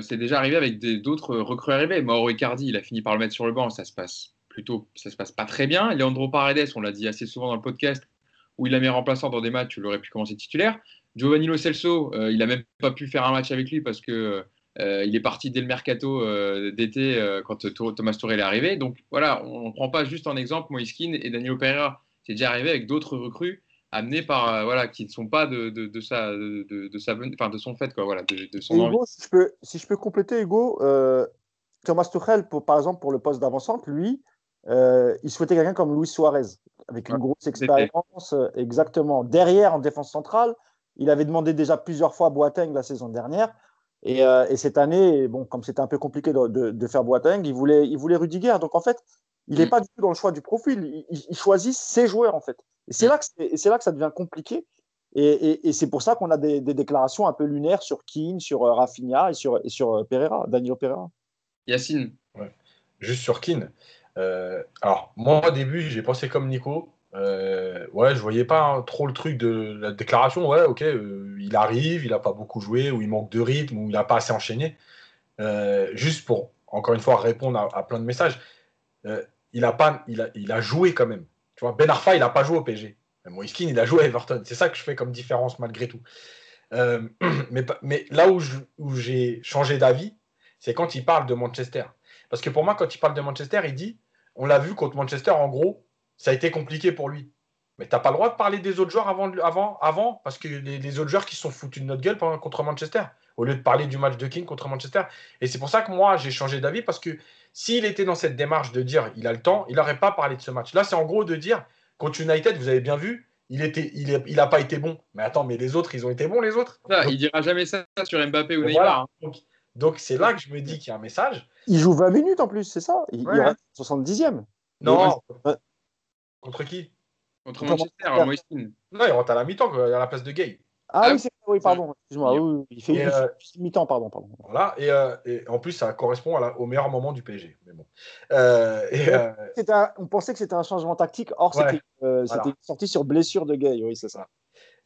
Speaker 1: c'est déjà arrivé avec d'autres recrues arrivés. Mauro Icardi, il a fini par le mettre sur le banc, ça se passe plutôt, ça se passe pas très bien. Leandro Paredes, on l'a dit assez souvent dans le podcast, où il a mis remplaçant dans des matchs, il aurait pu commencer titulaire. Giovanni Lo Celso, euh, il n'a même pas pu faire un match avec lui parce que euh, il est parti dès le mercato euh, d'été quand Thomas Touré est arrivé. Donc voilà, on ne prend pas juste en exemple Moiskin et Danilo Pereira. C'est déjà arrivé avec d'autres recrues amenés par voilà qui ne sont pas de, de, sa de, sa enfin de son fait quoi voilà de, son
Speaker 2: Hugo, si je peux si je peux compléter Hugo Thomas Tuchel par exemple pour le poste d'avancante lui il souhaitait quelqu'un comme Luis Suarez avec une grosse expérience exactement derrière en défense centrale il avait demandé déjà plusieurs fois Boateng la saison dernière. Et, euh, cette année, bon, comme c'était un peu compliqué de, faire Boateng, il voulait, il voulait Rudiger. Donc en fait, il n'est mm. pas du tout dans le choix du profil. Il, choisit ses joueurs en fait. Et c'est mm. là, que là que ça devient compliqué. Et, c'est pour ça qu'on a des, déclarations un peu lunaires sur Keane, sur euh, Rafinha et sur, et sur euh, Pereira, Danilo Pereira.
Speaker 1: Yacine.
Speaker 4: Juste sur Keane. alors, moi, au début, j'ai pensé comme Nico. Euh, ouais, je voyais pas trop le truc de la déclaration. Ouais, ok, euh, il arrive, il a pas beaucoup joué, ou il manque de rythme, ou il n'a pas assez enchaîné. Euh, juste pour, encore une fois, répondre à, plein de messages, il, a pas, il, a, il a joué quand même. Ben Arfa, il n'a pas joué au PG. Moiskin, il a joué à Everton. C'est ça que je fais comme différence malgré tout. mais, mais là où j'ai changé d'avis, c'est quand il parle de Manchester. Parce que pour moi, quand il parle de Manchester, il dit, on l'a vu contre Manchester, en gros, ça a été compliqué pour lui. Mais tu n'as pas le droit de parler des autres joueurs avant, avant, avant parce que les, autres joueurs qui sont foutus de notre gueule contre Manchester, au lieu de parler du match de King contre Manchester. Et c'est pour ça que moi, j'ai changé d'avis, parce que s'il était dans cette démarche de dire il a le temps, il n'aurait pas parlé de ce match. Là, c'est en gros de dire, contre United, vous avez bien vu, il n'a il, il a pas été bon. Mais attends, mais les autres, ils ont été bons, les autres?
Speaker 1: Il Il dira jamais ça sur Mbappé ou Neymar.
Speaker 4: Hein. Donc, c'est là que je me dis qu'il y a un message.
Speaker 2: Il joue 20 minutes en plus, c'est ça? Il, ouais. 70e.
Speaker 4: Non, Contre qui?
Speaker 1: Contre Manchester, à
Speaker 4: Non, il rentre à la mi-temps, à la place de Gay.
Speaker 2: Ah, oui, c'est oui, pardon, excuse-moi. Oui, il fait euh, mi-temps, pardon, pardon.
Speaker 4: Voilà, et, euh, et, en plus, ça correspond au meilleur moment du PSG. Mais bon. Euh, et,
Speaker 2: on pensait que c'était un changement tactique, or c'était sorti sur blessure de Gay, oui, c'est ça.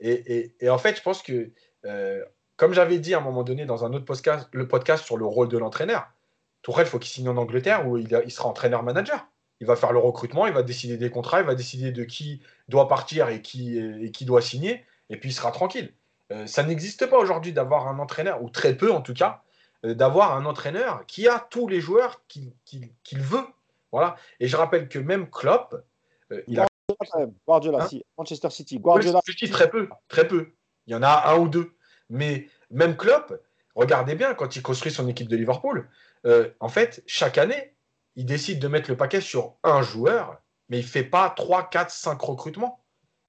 Speaker 4: Et, et, en fait, je pense que, comme j'avais dit à un moment donné dans un autre podcast, le podcast sur le rôle de l'entraîneur, Tourelle, il faut qu'il signe en Angleterre où il, il sera entraîneur-manager il va faire le recrutement, il va décider des contrats, il va décider de qui doit partir et qui, et qui doit signer, et puis il sera tranquille. Euh, ça n'existe pas aujourd'hui d'avoir un entraîneur, ou très peu en tout cas, euh, d'avoir un entraîneur qui a tous les joueurs qu'il veut. Voilà. Et je rappelle que même Klopp,
Speaker 2: euh, il a. Guardiola, hein si. Manchester City. Guardiola.
Speaker 4: Je dis très peu, très peu. Il y en a un ou deux. Mais même Klopp, regardez bien, quand il construit son équipe de Liverpool, euh, en fait, chaque année, il décide de mettre le paquet sur un joueur, mais il ne fait pas 3, 4, 5 recrutements.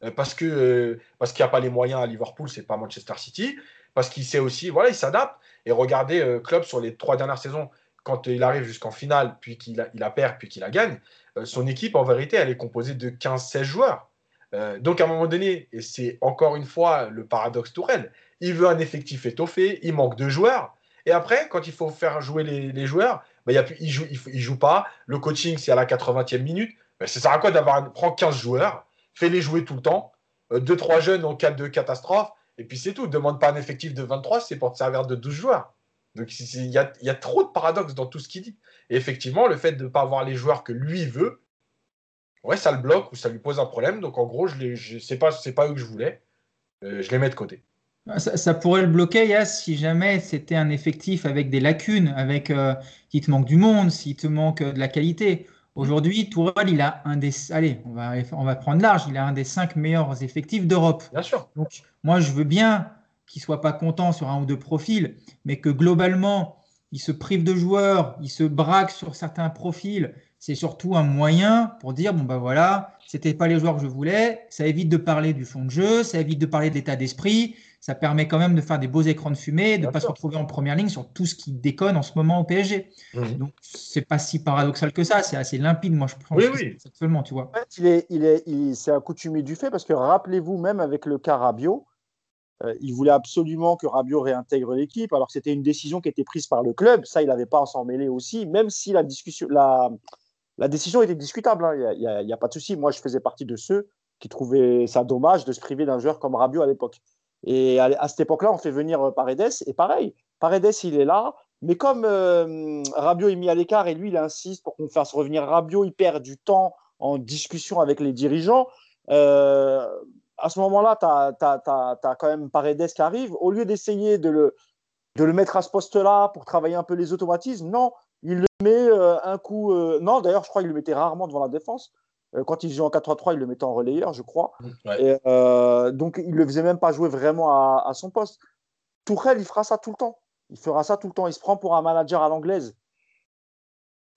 Speaker 4: Euh, parce que euh, parce qu'il n'y a pas les moyens à Liverpool, c'est pas Manchester City. Parce qu'il sait aussi, voilà, il s'adapte. Et regardez, Club sur les trois dernières saisons, quand il arrive jusqu'en finale, puis qu'il a, il perd, puis qu'il la gagne, son équipe, en vérité, elle est composée de 15-16 joueurs. donc, à un moment donné, et c'est encore une fois le paradoxe Tourelle, il veut un effectif étoffé, il manque de joueurs. Et après, quand il faut faire jouer les, joueurs, bah, y il ne joue, il, joue pas. Le coaching, c'est à la 80e minute. Bah, ça sert à quoi d'avoir prend 15 joueurs, fais-les jouer tout le temps, 2-3 euh, jeunes en cas de catastrophe, et puis c'est tout. Demande pas un effectif de 23, c'est pour te servir de 12 joueurs. Donc il y a, trop de paradoxes dans tout ce qu'il dit. Et effectivement, le fait de ne pas avoir les joueurs que lui veut, ouais, ça le bloque ou ça lui pose un problème. Donc en gros, je n'est c'est pas, pas eux que je voulais. Euh, je les mets de côté.
Speaker 3: Ça, pourrait le bloquer, Yass, si jamais c'était un effectif avec des lacunes, avec euh, te manque du monde, s'il te manque euh, de la qualité. Aujourd'hui, Tourelle, il a un des. Allez, on va, on va prendre large, il a un des cinq meilleurs effectifs d'Europe.
Speaker 4: Bien sûr.
Speaker 3: Donc, moi, je veux bien qu'il ne soit pas content sur un ou deux profils, mais que globalement, il se prive de joueurs, il se braque sur certains profils. C'est surtout un moyen pour dire bon, ben voilà, c'était pas les joueurs que je voulais. Ça évite de parler du fond de jeu, ça évite de parler d'état d'esprit ça permet quand même de faire des beaux écrans de fumée, de ne pas se retrouver en première ligne sur tout ce qui déconne en ce moment au PSG. Donc, Donc, c'est pas si paradoxal que ça, c'est assez limpide, moi, je pense,
Speaker 4: oui, oui.
Speaker 3: seulement, tu vois.
Speaker 2: En fait, il est, il est, il, c'est accoutumé du fait, parce que rappelez-vous, même avec le cas Rabiot, euh, il voulait absolument que Rabiot réintègre l'équipe, alors c'était une décision qui était prise par le club, ça, il n'avait pas à s'en mêler aussi, même si la, discussion, la, la décision était discutable, hein. il n'y a, pas de souci. Moi, je faisais partie de ceux qui trouvaient ça dommage de se priver d'un joueur comme Rabiot à l'époque. Et à, cette époque-là, on fait venir euh, Paredes, et pareil, Paredes, il est là, mais comme euh, Rabiot est mis à l'écart et lui, il insiste pour qu'on fasse revenir Rabiot, il perd du temps en discussion avec les dirigeants. Euh, à ce moment-là, tu as, quand même Paredes qui arrive. Au lieu d'essayer de le mettre à ce poste-là pour travailler un peu les automatismes, non, il le met un coup. non, d'ailleurs, je crois qu'il le mettait rarement devant la défense. Euh, quand il joue en 4-3-3, il le mettait en relayeur, je crois. Et, euh, donc, il ne le faisait même pas jouer vraiment à, son poste. Tourelle, il fera ça tout le temps. Il fera ça tout le temps. Il se prend pour un manager à l'anglaise.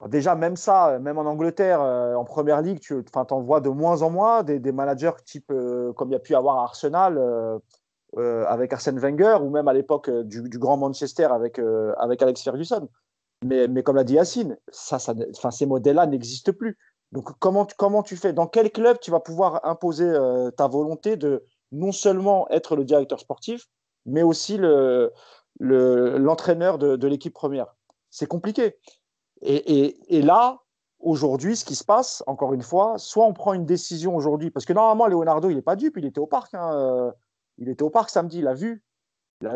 Speaker 2: Déjà, même ça, même en Angleterre, euh, en première ligue, tu en vois de moins en moins des, managers type comme il y a pu avoir à Arsenal avec Arsène Wenger ou même à l'époque du, grand Manchester avec, avec Alex Ferguson. Mais, mais comme l'a dit Yacine, ça, ça, ces modèles-là n'existent plus. Donc, comment, comment tu fais? Dans quel club tu vas pouvoir imposer euh, ta volonté de non seulement être le directeur sportif, mais aussi l'entraîneur le, de, l'équipe première? C'est compliqué. Et, là, aujourd'hui, ce qui se passe, encore une fois, soit on prend une décision aujourd'hui, parce que normalement, Leonardo, il n'est pas dupe, il était au parc. Hein, euh, il était au parc samedi, il a vu.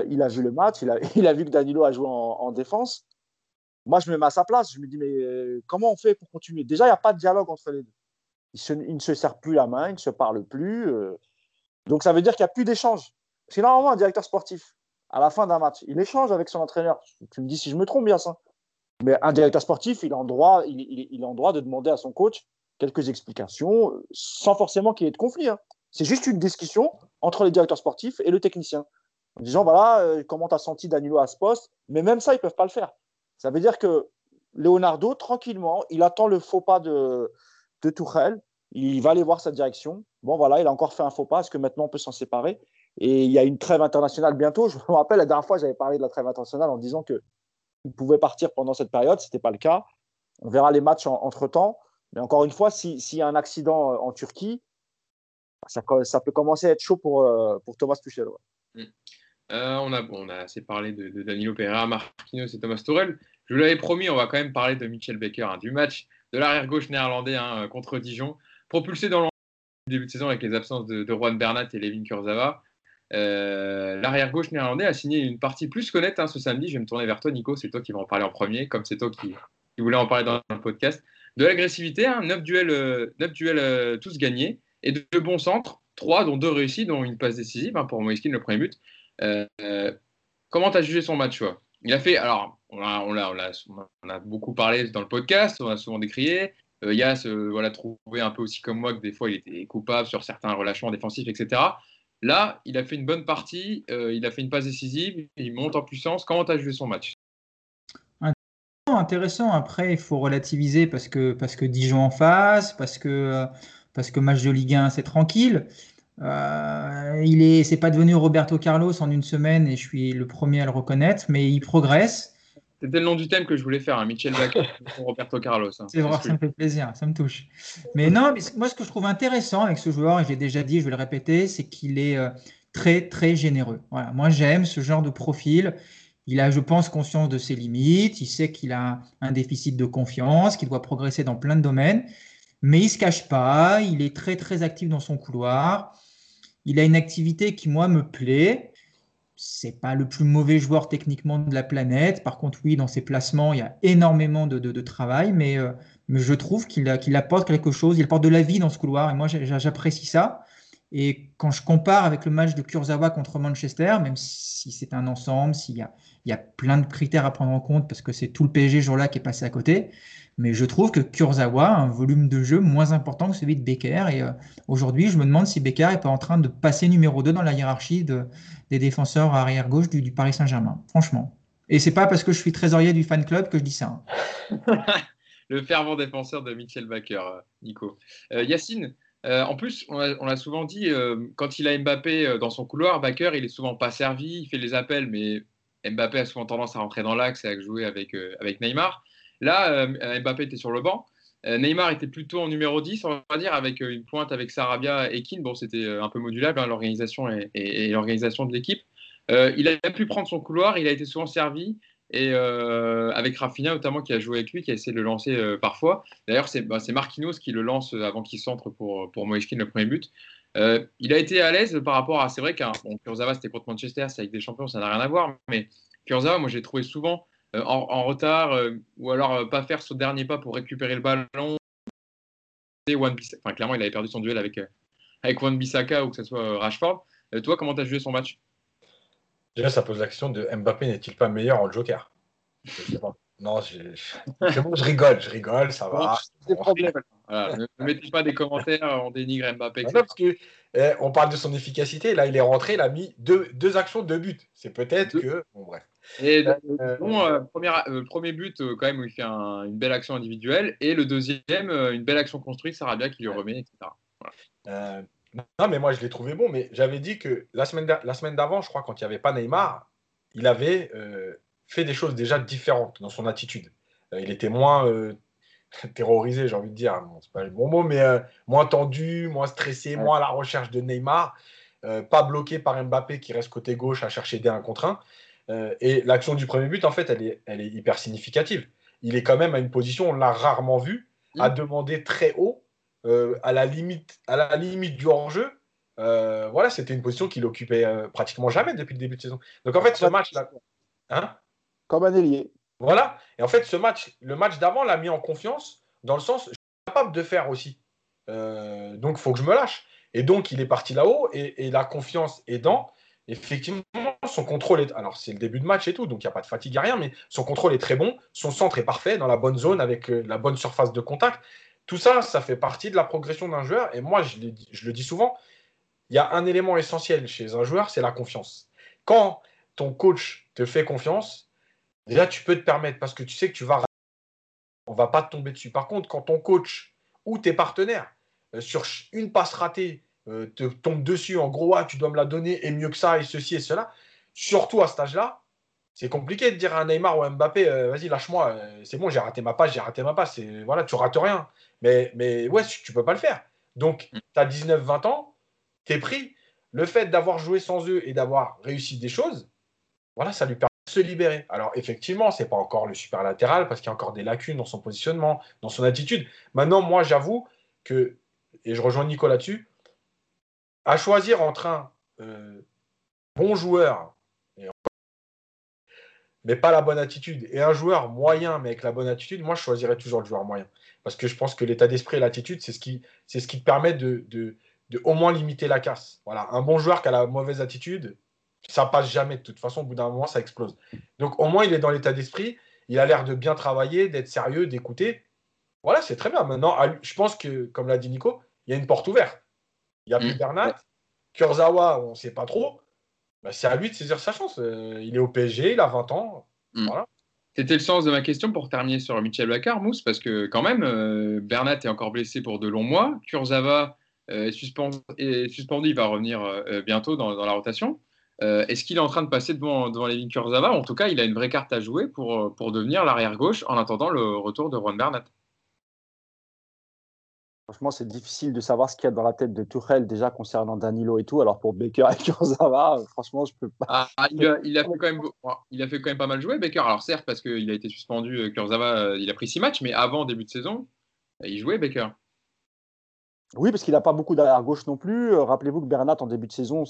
Speaker 2: Il a, vu le match, il a, il a, vu que Danilo a joué en défense. Moi, je me mets à sa place. Je me dis, mais euh, comment on fait pour continuer? Déjà, il n'y a pas de dialogue entre les deux. Ils, ne se serrent plus la main, ils ne se parlent plus. Euh. Donc, ça veut dire qu'il n'y a plus d'échange. Parce que normalement, un directeur sportif, à la fin d'un match, il échange avec son entraîneur. Tu me dis si je me trompe bien ça. Mais un directeur sportif, il est en droit, il, droit de demander à son coach quelques explications, sans forcément qu'il y ait de conflit. Hein. C'est juste une discussion entre les directeurs sportifs et le technicien. En disant, voilà, euh, comment tu as senti Danilo à ce poste? Mais même ça, ils ne peuvent pas le faire. Ça veut dire que Leonardo, tranquillement, il attend le faux pas de, de Tourelle. Il va aller voir sa direction. Bon, voilà, il a encore fait un faux pas. Est-ce que maintenant on peut s'en séparer? Et il y a une trêve internationale bientôt. Je me rappelle, la dernière fois, j'avais parlé de la trêve internationale en disant qu'il pouvait partir pendant cette période. Ce n'était pas le cas. On verra les matchs entre-temps. Mais encore une fois, s'il y a un accident euh, en Turquie, ça, ça, peut commencer à être chaud pour, euh, pour Thomas Tuchel. Mm.
Speaker 1: Euh, on, a, assez parlé de, Danilo Pereira, Marquinhos et Thomas Torel. Je vous l'avais promis, on va quand même parler de Michel Becker, hein, du match de l'arrière-gauche néerlandais hein, contre Dijon, propulsé dans le début de saison avec les absences de, Juan Bernat et Levin Kurzawa. Euh, l'arrière-gauche néerlandais a signé une partie plus qu'honnête hein, ce samedi. Je vais me tourner vers toi, Nico. C'est toi qui vas en parler en premier, comme c'est toi qui, voulais en parler dans le podcast. De l'agressivité, 9 duels, 9 euh, duels tous gagnés et de, bons centres, 3 dont 2 réussis, dont une passe décisive pour Moiskin, le premier but. Euh, comment tu as jugé son match Il a fait, alors, on a, beaucoup parlé dans le podcast, on a souvent décrié. Euh, Yass, euh, voilà, trouvé un peu aussi comme moi que des fois il était coupable sur certains relâchements défensifs, etc. Là, il a fait une bonne partie, il a fait une passe décisive, il monte en puissance. Comment tu as joué son match?
Speaker 3: Intéressant. Après, il faut relativiser parce que, parce que Dijon en face, parce que, parce que match de Ligue 1, c'est tranquille. Euh, il est, c'est pas devenu Roberto Carlos en une semaine et je suis le premier à le reconnaître, mais il progresse.
Speaker 1: C'était le nom du thème que je voulais faire, hein, Michel pour Roberto Carlos. Hein.
Speaker 3: C'est vrai, ça me fait plaisir, ça me touche. Mais non, mais moi ce que je trouve intéressant avec ce joueur, et j'ai déjà dit, je vais le répéter, c'est qu'il est euh, très très généreux. Voilà, moi j'aime ce genre de profil. Il a, je pense, conscience de ses limites. Il sait qu'il a un déficit de confiance, qu'il doit progresser dans plein de domaines, mais il se cache pas. Il est très très actif dans son couloir. Il a une activité qui, moi, me plaît. C'est pas le plus mauvais joueur techniquement de la planète. Par contre, oui, dans ses placements, il y a énormément de, travail, mais, euh, mais, je trouve qu'il apporte quelque chose. Il apporte de la vie dans ce couloir, et moi, j'apprécie ça. Et quand je compare avec le match de Kurzawa contre Manchester, même si c'est un ensemble, s'il y y a plein de critères à prendre en compte parce que c'est tout le PSG jour-là qui est passé à côté, mais je trouve que Kurzawa a un volume de jeu moins important que celui de Becker. Et euh, aujourd'hui, je me demande si Becker n'est pas en train de passer numéro 2 dans la hiérarchie des défenseurs arrière-gauche du, Paris Saint-Germain, franchement. Et c'est pas parce que je suis trésorier du fan club que je dis ça.
Speaker 1: Hein. le fervent défenseur de Michel Becker, euh, Nico. Euh, Yacine, en plus, on l'a souvent dit, quand il a Mbappé dans son couloir, Becker, il est souvent pas servi, il fait les appels, mais Mbappé a souvent tendance à rentrer dans l'axe et à jouer avec, avec Neymar. Là, euh, Mbappé était sur le banc. Euh, Neymar était plutôt en numéro 10, on va dire, avec euh, une pointe avec Sarabia et Keane. Bon, c'était un peu modulable, hein, l'organisation et, l'organisation de l'équipe. il a pu prendre son couloir, il a été souvent servi. Et avec Rafinha notamment qui a joué avec lui, qui a essayé de le lancer parfois. D'ailleurs, c'est bah, Marquinhos qui le lance avant qu'il centre pour, pour Moeskin le premier but. il a été à l'aise par rapport à. C'est vrai qu'un bon, Kurzawa c'était contre Manchester, c'est avec des champions, ça n'a rien à voir. Mais Kurzawa, moi j'ai trouvé souvent euh, en, retard euh, ou alors euh, pas faire ce dernier pas pour récupérer le ballon. Enfin, clairement, il avait perdu son duel avec, avec Wan Bissaka ou que ce soit Rashford. toi, comment tu as joué son match?
Speaker 4: Déjà, ça pose la question de Mbappé n'est-il pas meilleur en joker? Non, je, je, rigole, je rigole, ça va.
Speaker 1: ne, mettez pas des commentaires, on dénigre Mbappé.
Speaker 4: Non, parce que, eh, on parle de son efficacité, là il est rentré, il a mis deux, deux actions, deux buts. C'est peut-être que. Bon, bref.
Speaker 1: Et euh, bon, euh, premier, euh, premier, but, quand même, où il fait une belle action individuelle. Et le deuxième, une belle action construite, Sarabia qui lui remet, etc.
Speaker 4: non, mais moi, je l'ai trouvé bon. Mais j'avais dit que la semaine, la semaine d'avant, je crois, quand il n'y avait pas Neymar, il avait fait des choses déjà différentes dans son attitude. il était moins terrorisé, j'ai envie de dire. c'est pas le bon mot, mais moins tendu, moins stressé, moins à la recherche de Neymar. pas bloqué par Mbappé qui reste côté gauche à chercher des 1 contre 1. Euh, et l'action du premier but, en fait, elle est, elle est hyper significative. Il est quand même à une position, on l'a rarement vu, à mm. demander très haut, euh, à, la limite, à la limite du hors-jeu. Euh, voilà, c'était une position qu'il occupait pratiquement jamais depuis le début de saison. Donc en fait, ce match-là.
Speaker 2: Hein Comme un ailier.
Speaker 4: Voilà. Et en fait, ce match, le match d'avant l'a mis en confiance, dans le sens, je suis capable de faire aussi. donc, il faut que je me lâche. Et donc, il est parti là-haut, et, et la confiance aidant, effectivement, son contrôle est. Alors, c'est le début de match et tout, donc il n'y a pas de fatigue, rien, mais son contrôle est très bon. Son centre est parfait, dans la bonne zone, avec euh, la bonne surface de contact. Tout ça, ça fait partie de la progression d'un joueur. Et moi, je, le dis souvent, il y a un élément essentiel chez un joueur, c'est la confiance. Quand ton coach te fait confiance, déjà, tu peux te permettre, parce que tu sais que tu vas. On va pas te tomber dessus. Par contre, quand ton coach ou tes partenaires, euh, sur une passe ratée, euh, te tombe dessus, en gros, ah, tu dois me la donner et mieux que ça, et ceci et cela, surtout à cet âge-là, c'est compliqué de dire à Neymar ou à Mbappé, euh, vas-y, lâche-moi, euh, c'est bon, j'ai raté ma passe, j'ai raté ma passe, et voilà, tu rates rien. Mais, mais ouais, tu peux pas le faire. Donc, tu as 19-20 ans, tu es pris. Le fait d'avoir joué sans eux et d'avoir réussi des choses, voilà, ça lui permet de se libérer. Alors, effectivement, c'est pas encore le super latéral parce qu'il y a encore des lacunes dans son positionnement, dans son attitude. Maintenant, moi, j'avoue que, et je rejoins Nico là-dessus, à choisir entre un euh, bon joueur, mais pas la bonne attitude, et un joueur moyen, mais avec la bonne attitude, moi je choisirais toujours le joueur moyen. Parce que je pense que l'état d'esprit et l'attitude, c'est ce, qui, ce qui te permet de, de, au moins limiter la casse. Voilà, un bon joueur qui a la mauvaise attitude, ça passe jamais de toute façon, au bout d'un moment, ça explose. Donc au moins, il est dans l'état d'esprit, il a l'air de bien travailler, d'être sérieux, d'écouter. Voilà, c'est très bien. Maintenant, je pense que, comme l'a dit Nico, il y a une porte ouverte. Il n'y a plus mm. Bernat. Kurzawa, on ne sait pas trop. Bah, c'est à lui de saisir sa chance. Euh, il est au PSG, il a 20 ans. Hmm.
Speaker 1: C'était le sens de ma question pour terminer sur Michel Bakar, Mousse, parce que quand même, euh, Bernat est encore blessé pour de longs mois. Kurzawa est, suspendu, il va revenir bientôt dans, la rotation. Est-ce qu'il est en train de passer devant, devant Levin Kurzawa? En tout cas, il a une vraie carte à jouer pour, pour devenir l'arrière gauche en attendant le retour de Juan Bernat.
Speaker 2: Franchement, c'est difficile de savoir ce qu'il y a dans la tête de Tuchel déjà concernant Danilo et tout. Alors pour Baker et Kurzawa, franchement, je peux pas.
Speaker 1: Ah, il, a, fait quand même, il a fait quand même pas mal jouer Baker. Alors certes, parce qu'il a été suspendu, euh, Kurzawa, euh, il a pris six matchs, mais avant début de saison, il jouait Baker.
Speaker 2: Oui, parce qu'il n'a pas beaucoup d'arrière gauche non plus. Euh, rappelez-vous que Bernat en début de saison,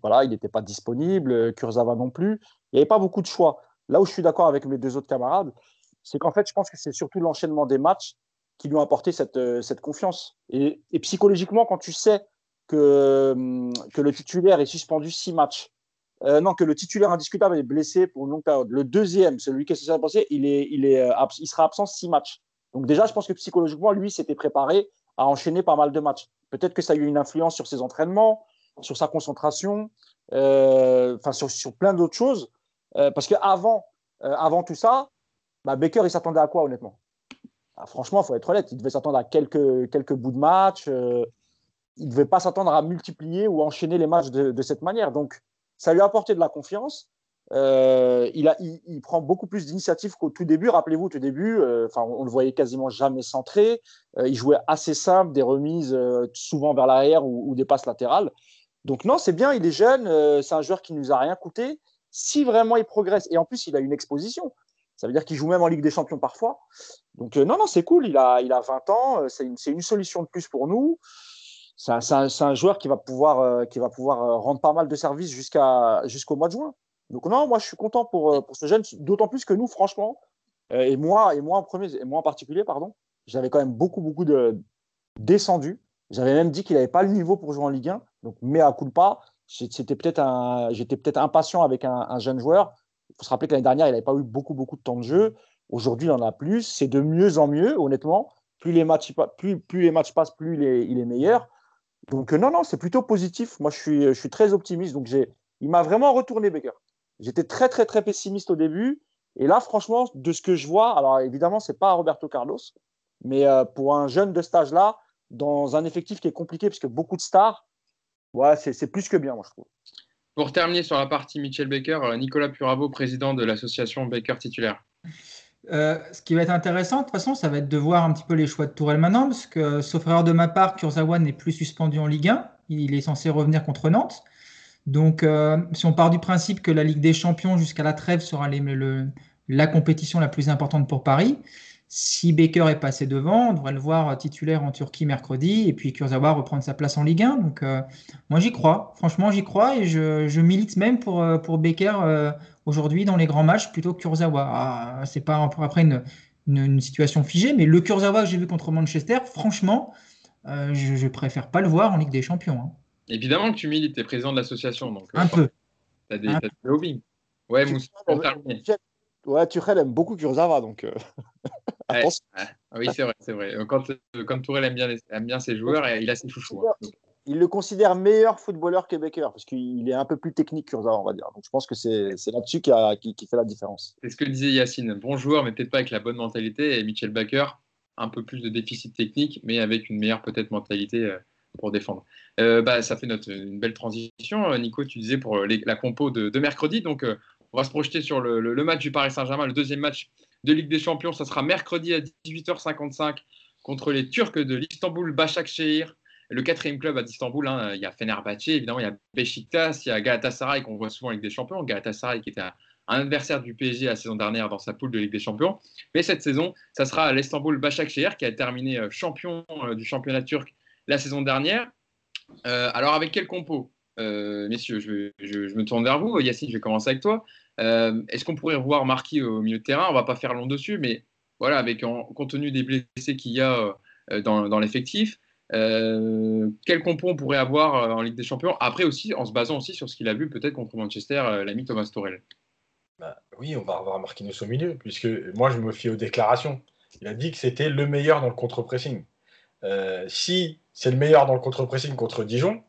Speaker 2: voilà, il n'était pas disponible, Kurzawa non plus. Il n'y avait pas beaucoup de choix. Là où je suis d'accord avec mes deux autres camarades, c'est qu'en fait, je pense que c'est surtout l'enchaînement des matchs qui lui ont apporté cette, euh, cette confiance. Et, psychologiquement, quand tu sais que, hum, que le titulaire est suspendu six matchs, euh, non, que le titulaire indiscutable est blessé pour une longue période. Le deuxième, celui qui s'est passé, il, est, il, est, euh, il sera absent six matchs. Donc déjà, je pense que psychologiquement, lui s'était préparé à enchaîner pas mal de matchs. Peut-être que ça a eu une influence sur ses entraînements, sur sa concentration, enfin sur, sur, plein d'autres choses. parce qu'avant avant tout ça, bah, Baker, il s'attendait à quoi, honnêtement? Ah, franchement, il faut être honnête, il devait s'attendre à quelques, quelques bouts de match. Euh, il ne devait pas s'attendre à multiplier ou enchaîner les matchs de, cette manière. Donc, ça lui a apporté de la confiance. Euh, il, a, il, prend beaucoup plus d'initiatives qu'au tout début. Rappelez-vous, au tout début, euh, enfin, on, le voyait quasiment jamais centré. il jouait assez simple, des remises souvent vers l'arrière ou, ou, des passes latérales. Donc non, c'est bien, il est jeune, c'est un joueur qui nous a rien coûté. Si vraiment il progresse, et en plus il a une exposition, ça veut dire qu'il joue même en Ligue des Champions parfois. Donc, euh, non, non, c'est cool. Il a, il a 20 ans. Euh, c'est une, une, solution de plus pour nous. C'est un, un, joueur qui va pouvoir, euh, qui va pouvoir rendre pas mal de services jusqu'au mois de juin. Donc, non, moi, je suis content pour, pour ce jeune. D'autant plus que nous, franchement, et moi, et moi en premier, et moi en particulier, pardon, j'avais quand même beaucoup, beaucoup de descendu. J'avais même dit qu'il n'avait pas le niveau pour jouer en Ligue 1. Donc, mais à coup de pas, c'était peut-être un, j'étais peut-être impatient avec un, un jeune joueur il faut se rappeler que l'année dernière, il n'avait pas eu beaucoup, beaucoup de temps de jeu. Aujourd'hui, il en a plus. C'est de mieux en mieux, honnêtement. Plus les matchs, passent, plus il est, il est meilleur. Donc, euh, non, non, c'est plutôt positif. Moi, je suis, très optimiste. Donc, il m'a vraiment retourné, Baker. J'étais très, très, très pessimiste au début. Et là, franchement, de ce que je vois, alors évidemment, ce n'est pas Roberto Carlos, mais euh, pour un jeune de stage là, dans un effectif qui est compliqué, parce que beaucoup de stars, ouais, c'est plus que bien, moi, je trouve.
Speaker 1: Pour terminer sur la partie Michel Baker, euh, Nicolas Puravo, président de l'association Baker titulaire.
Speaker 3: Euh, ce qui va être intéressant, de toute façon, ça va être de voir un petit peu les choix de Tourelle maintenant, parce que, sauf erreur de ma part, Kurzawa n'est plus suspendu en Ligue 1. Il est censé revenir contre Nantes. Donc, euh, si on part du principe que la Ligue des Champions jusqu'à la trêve sera la compétition la plus importante pour Paris, si Baker est passé devant, on devrait le voir titulaire en Turquie mercredi et puis Kurzawa reprendre sa place en Ligue 1. Donc, euh, moi, j'y crois. Franchement, j'y crois et je, milite même pour, euh, pour Baker euh, aujourd'hui dans les grands matchs plutôt que Kurzawa. Ah, c'est pas après une, une, situation figée, mais le Kurzawa que j'ai vu contre Manchester, franchement, je, je, préfère pas le voir en Ligue des Champions. Hein.
Speaker 1: Évidemment que tu milites, tu es président de l'association. Donc,
Speaker 3: un peu.
Speaker 1: Tu as des, as des Ouais, Moussa, pour terminer.
Speaker 2: Ouais, Tuchel aime beaucoup Kurzawa, donc. Euh,
Speaker 1: oui, c'est vrai, c'est vrai. Quand, comme Tourelle aime bien, aime bien ses joueurs, il a ses chouchous. Hein,
Speaker 2: il le considère meilleur footballeur que Baker, parce qu'il est un peu plus technique Kurzawa, on va dire. Donc je pense que c'est là-dessus qui, qui, fait la différence.
Speaker 1: C'est ce que disait Yacine. Bon joueur, mais peut-être pas avec la bonne mentalité. Et Michel Baker, un peu plus de déficit technique, mais avec une meilleure peut-être mentalité euh, pour défendre. Euh, bah, ça fait notre, une belle transition. Nico, tu disais pour la compo de, de mercredi. Donc, on va se projeter sur le, match du Paris Saint-Germain, le deuxième match de Ligue des Champions. Ça sera mercredi à 18h55 contre les Turcs de l'Istanbul Başakşehir. Le quatrième club à d'Istanbul, hein, il y a Fenerbahçe, évidemment, il y a Beşiktaş, il y a Galatasaray qu'on voit souvent en Ligue des Champions. Galatasaray qui était un, adversaire du PSG la saison dernière dans sa poule de Ligue des Champions. Mais cette saison, ça sera l'Istanbul Başakşehir qui a terminé euh, champion euh, du championnat turc la saison dernière. Euh, alors avec quel compo? Euh, messieurs, je, me tourne vers vous. Yacine, je vais commencer avec toi. Euh, est-ce qu'on pourrait revoir Marquis au milieu de terrain? On va pas faire long dessus, mais voilà, avec compte tenu des blessés qu'il y a euh, dans, l'effectif, quel compo on pourrait avoir en Ligue des Champions? Après aussi, en se basant aussi sur ce qu'il a vu peut-être contre Manchester, l'ami Thomas Torel.
Speaker 4: Bah, oui, on va revoir Marquinhos au milieu, puisque moi je me fie aux déclarations. Il a dit que c'était le meilleur dans le contre-pressing. si c'est le meilleur dans le contre-pressing contre Dijon,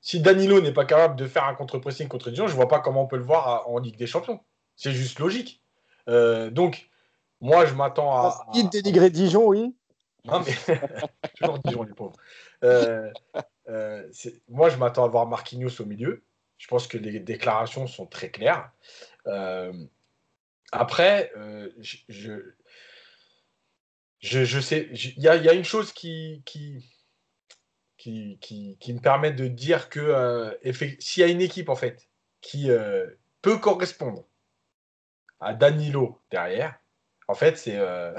Speaker 4: si Danilo n'est pas capable de faire un contre-pressing contre Dijon, je ne vois pas comment on peut le voir en Ligue des Champions. C'est juste logique. Euh, donc, moi, je m'attends à.
Speaker 2: Il dénigrer Dijon, oui.
Speaker 4: Non, mais. Toujours Dijon, les pauvres. Euh, euh, moi, je m'attends à voir Marquinhos au milieu. Je pense que les déclarations sont très claires. après, je, je, sais, il y, a une chose qui, qui, qui, me permet de dire que euh, s'il y a une équipe en fait qui euh, peut correspondre à Danilo derrière, en fait c'est euh,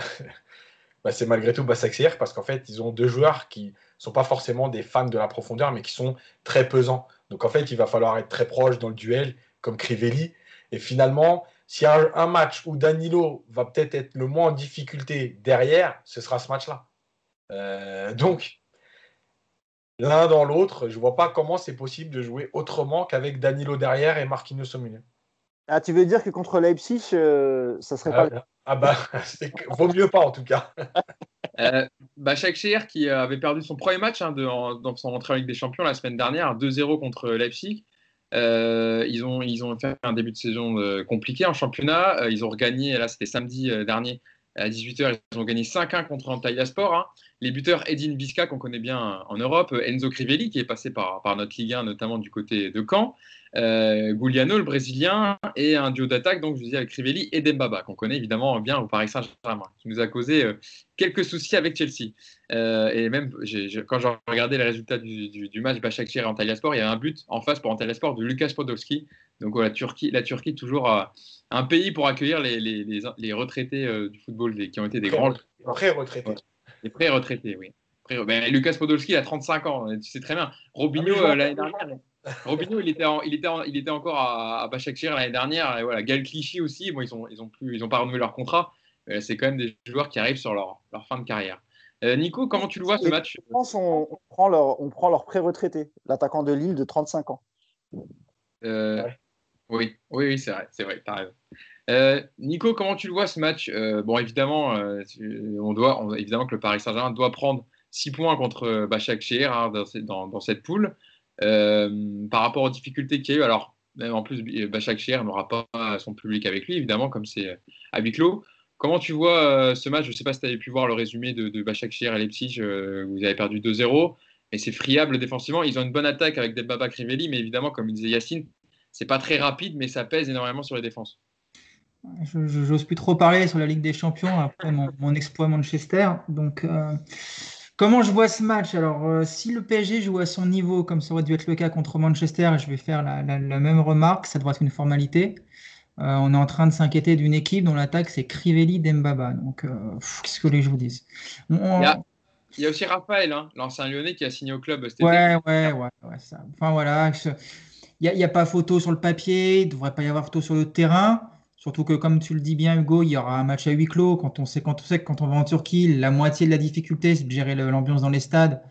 Speaker 4: bah, malgré tout Bassaxier parce qu'en fait ils ont deux joueurs qui sont pas forcément des fans de la profondeur mais qui sont très pesants. Donc en fait il va falloir être très proche dans le duel comme Crivelli et finalement s'il y a un match où Danilo va peut-être être le moins en difficulté derrière, ce sera ce match-là. donc, l'un dans l'autre. Je vois pas comment c'est possible de jouer autrement qu'avec Danilo derrière et Marquinhos au milieu.
Speaker 2: Ah, tu veux dire que contre Leipzig, euh, ça serait pas.
Speaker 4: Ah, ah bah, vaut mieux pas en tout cas.
Speaker 1: euh, bah, qui avait perdu son premier match hein, dans son entrée en Ligue des Champions la semaine dernière, 2-0 contre Leipzig. Euh, ils, ont, ils ont fait un début de saison euh, compliqué en championnat. ils ont regagné, là c'était samedi dernier, à 18h, ils ont gagné 5-1 contre Antalya Sport. Hein. Les buteurs Edin Visca, qu'on connaît bien en Europe, Enzo Crivelli, qui est passé par, par notre Ligue 1, notamment du côté de Caen, euh, Gugliano, le Brésilien, et un duo d'attaque, donc je dis avec Crivelli et Dembaba, qu'on connaît évidemment bien au Paris Saint-Germain, qui nous a causé euh, quelques soucis avec Chelsea. Euh, et même quand j'ai regardé les résultats du, du, match Başakşehir et Antalya Sport, il y a un but en face pour Antalya Sport de Lukas Podolski. Donc la Turquie, la Turquie toujours un pays pour accueillir les, les, les, retraités euh, du football qui ont été des grands.
Speaker 4: Pré-retraités.
Speaker 1: Les pré-retraités, oui. Ben, Lucas Podolski, il a 35 ans, tu sais très bien. Robinho, ah, euh, l'année dernière. Robinho, il était, il, était il était encore à, à l'année dernière. Et voilà, Gal Clichy aussi. Bon, ils n'ont ils ont plus, ils ont pas renouvelé leur contrat. C'est quand même des joueurs qui arrivent sur leur, leur fin de carrière. Euh, Nico, comment tu le vois ce match?
Speaker 2: Je pense qu'on on prend leur, on prend leur pré-retraité, l'attaquant de Lille de 35 ans.
Speaker 1: Oui, oui, oui c'est vrai, c'est vrai, raison. Euh, Nico, comment tu le vois ce match? Euh, Bon, évidemment, euh, on doit, évidemment que le Paris Saint-Germain doit prendre 6 points contre Bachak Shehir hein, dans, dans, cette poule. Par rapport aux difficultés qu'il y a eu, alors, en plus, Bachak Shehir n'aura pas son public avec lui, évidemment, comme c'est à huis clos. Comment tu vois ce match? Je ne sais pas si tu avais pu voir le résumé de, de Bachak Shehir et Leipzig, vous avez perdu 2-0, mais c'est friable défensivement. Ils ont une bonne attaque avec Delbaba Crivelli, mais évidemment, comme disait Yacine, c'est pas très rapide, mais ça pèse énormément sur les défenses.
Speaker 3: Je n'ose plus trop parler sur la Ligue des Champions après mon, exploit Manchester. Donc, euh, comment je vois ce match? Alors, euh, si le PSG joue à son niveau, comme ça aurait dû être le cas contre Manchester, je vais faire la, même remarque, ça devrait être une formalité. Euh, on est en train de s'inquiéter d'une équipe dont l'attaque c'est Crivelli Dembaba. Donc, qu'est-ce que les joueurs disent?
Speaker 1: Il, y a, aussi Raphaël, hein, l'ancien lyonnais qui a signé au club.
Speaker 3: Ouais, ouais, ouais, ouais, ça. Enfin voilà. Il n'y a, pas photo sur le papier, il ne devrait pas y avoir photo sur le terrain. Surtout que, comme tu le dis bien, Hugo, il y aura un match à huis clos. Quand on sait, quand on sait que quand on va en Turquie, la moitié de la difficulté, c'est de gérer l'ambiance dans les stades.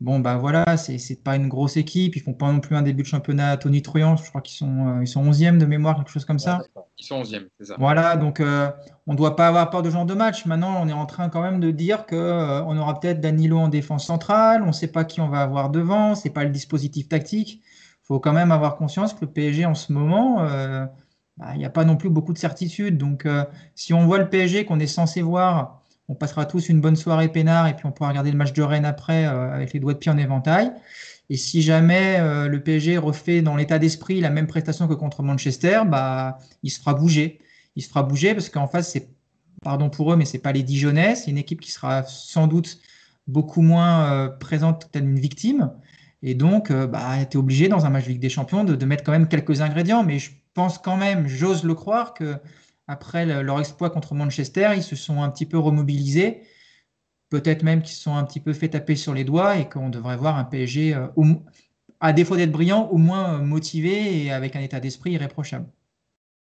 Speaker 3: Bon, ben voilà, c'est pas une grosse équipe. Ils font pas non plus un début de championnat tonitruant. Je crois qu'ils sont, euh, ils sont 11e de mémoire, quelque chose comme ça.
Speaker 1: Ils sont 11e, c'est ça.
Speaker 3: Voilà, donc euh, on ne doit pas avoir peur de ce genre de match. Maintenant, on est en train quand même de dire qu'on euh, on aura peut-être Danilo en défense centrale. On ne sait pas qui on va avoir devant. C'est pas le dispositif tactique faut quand même avoir conscience que le PSG en ce moment, euh, bah, il n'y a pas non plus beaucoup de certitudes. Donc, euh, si on voit le PSG qu'on est censé voir, on passera tous une bonne soirée peinard et puis on pourra regarder le match de Rennes après euh, avec les doigts de pied en éventail. Et si jamais le PSG refait dans l'état d'esprit la même prestation que contre Manchester, bah, il se fera bouger. Il se fera parce qu'en face, c'est, pardon pour eux, mais c'est pas les Dijonais. C'est une équipe qui sera sans doute beaucoup moins présente telle une victime. Et donc, euh, bah, tu es obligé dans un match de Ligue des Champions de, mettre quand même quelques ingrédients. Mais pense quand même, j'ose le croire, que après leur exploit contre Manchester, ils se sont un petit peu remobilisés. Peut-être même qu'ils se sont un petit peu fait taper sur les doigts et qu'on devrait voir un PSG, euh, à défaut d'être brillant, au moins euh, motivé et avec un état d'esprit irréprochable.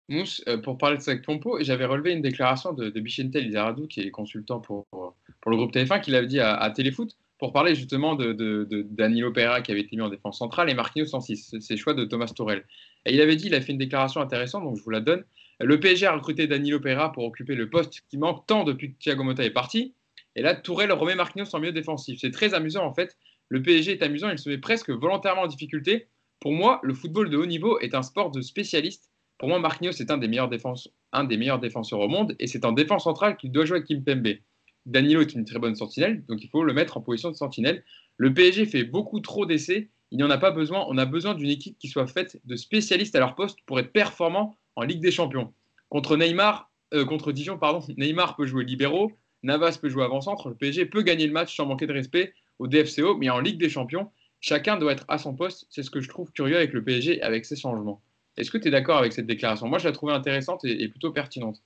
Speaker 1: Mousse, pour parler de ça avec Pompo, j'avais relevé une déclaration de, de Bichente Lizardo, qui est consultant pour, pour le groupe TF1, qu'il avait dit à Téléfoot pour parler justement de, Danilo Pereira qui avait été mis en défense centrale et Marquinhos en 6. C'est le choix de Thomas Torel. Et il avait dit, il a fait une déclaration intéressante, donc je vous la donne. Le PSG a recruté Danilo Pereira pour occuper le poste qui manque tant depuis que Thiago Motta est parti. Et là, Tourelle remet Marquinhos en milieu défensif. C'est très amusant en fait Le PSG est amusant, il se met presque volontairement en difficulté. Pour moi, le football de haut niveau est un sport de spécialistes. Pour moi, Marquinhos est un des meilleurs, un des meilleurs défenseurs au monde et c'est en défense centrale qu'il doit jouer avec Kimpembe. Danilo est une très bonne sentinelle, donc il faut le mettre en position de sentinelle. Le PSG fait beaucoup trop d'essais, il n'y en a pas besoin. On a besoin d'une équipe qui soit faite de spécialistes à leur poste pour être performant en Ligue des Champions. Contre Neymar, euh, contre Dijon, pardon, Neymar peut jouer libéraux, Navas peut jouer avant-centre, le PSG peut gagner le match sans manquer de respect au DFCO, mais en Ligue des Champions, chacun doit être à son poste. C'est ce que je trouve curieux avec le PSG, avec ces changements. Est-ce que tu es d'accord avec cette déclaration? Moi, je la trouvais intéressante et plutôt pertinente.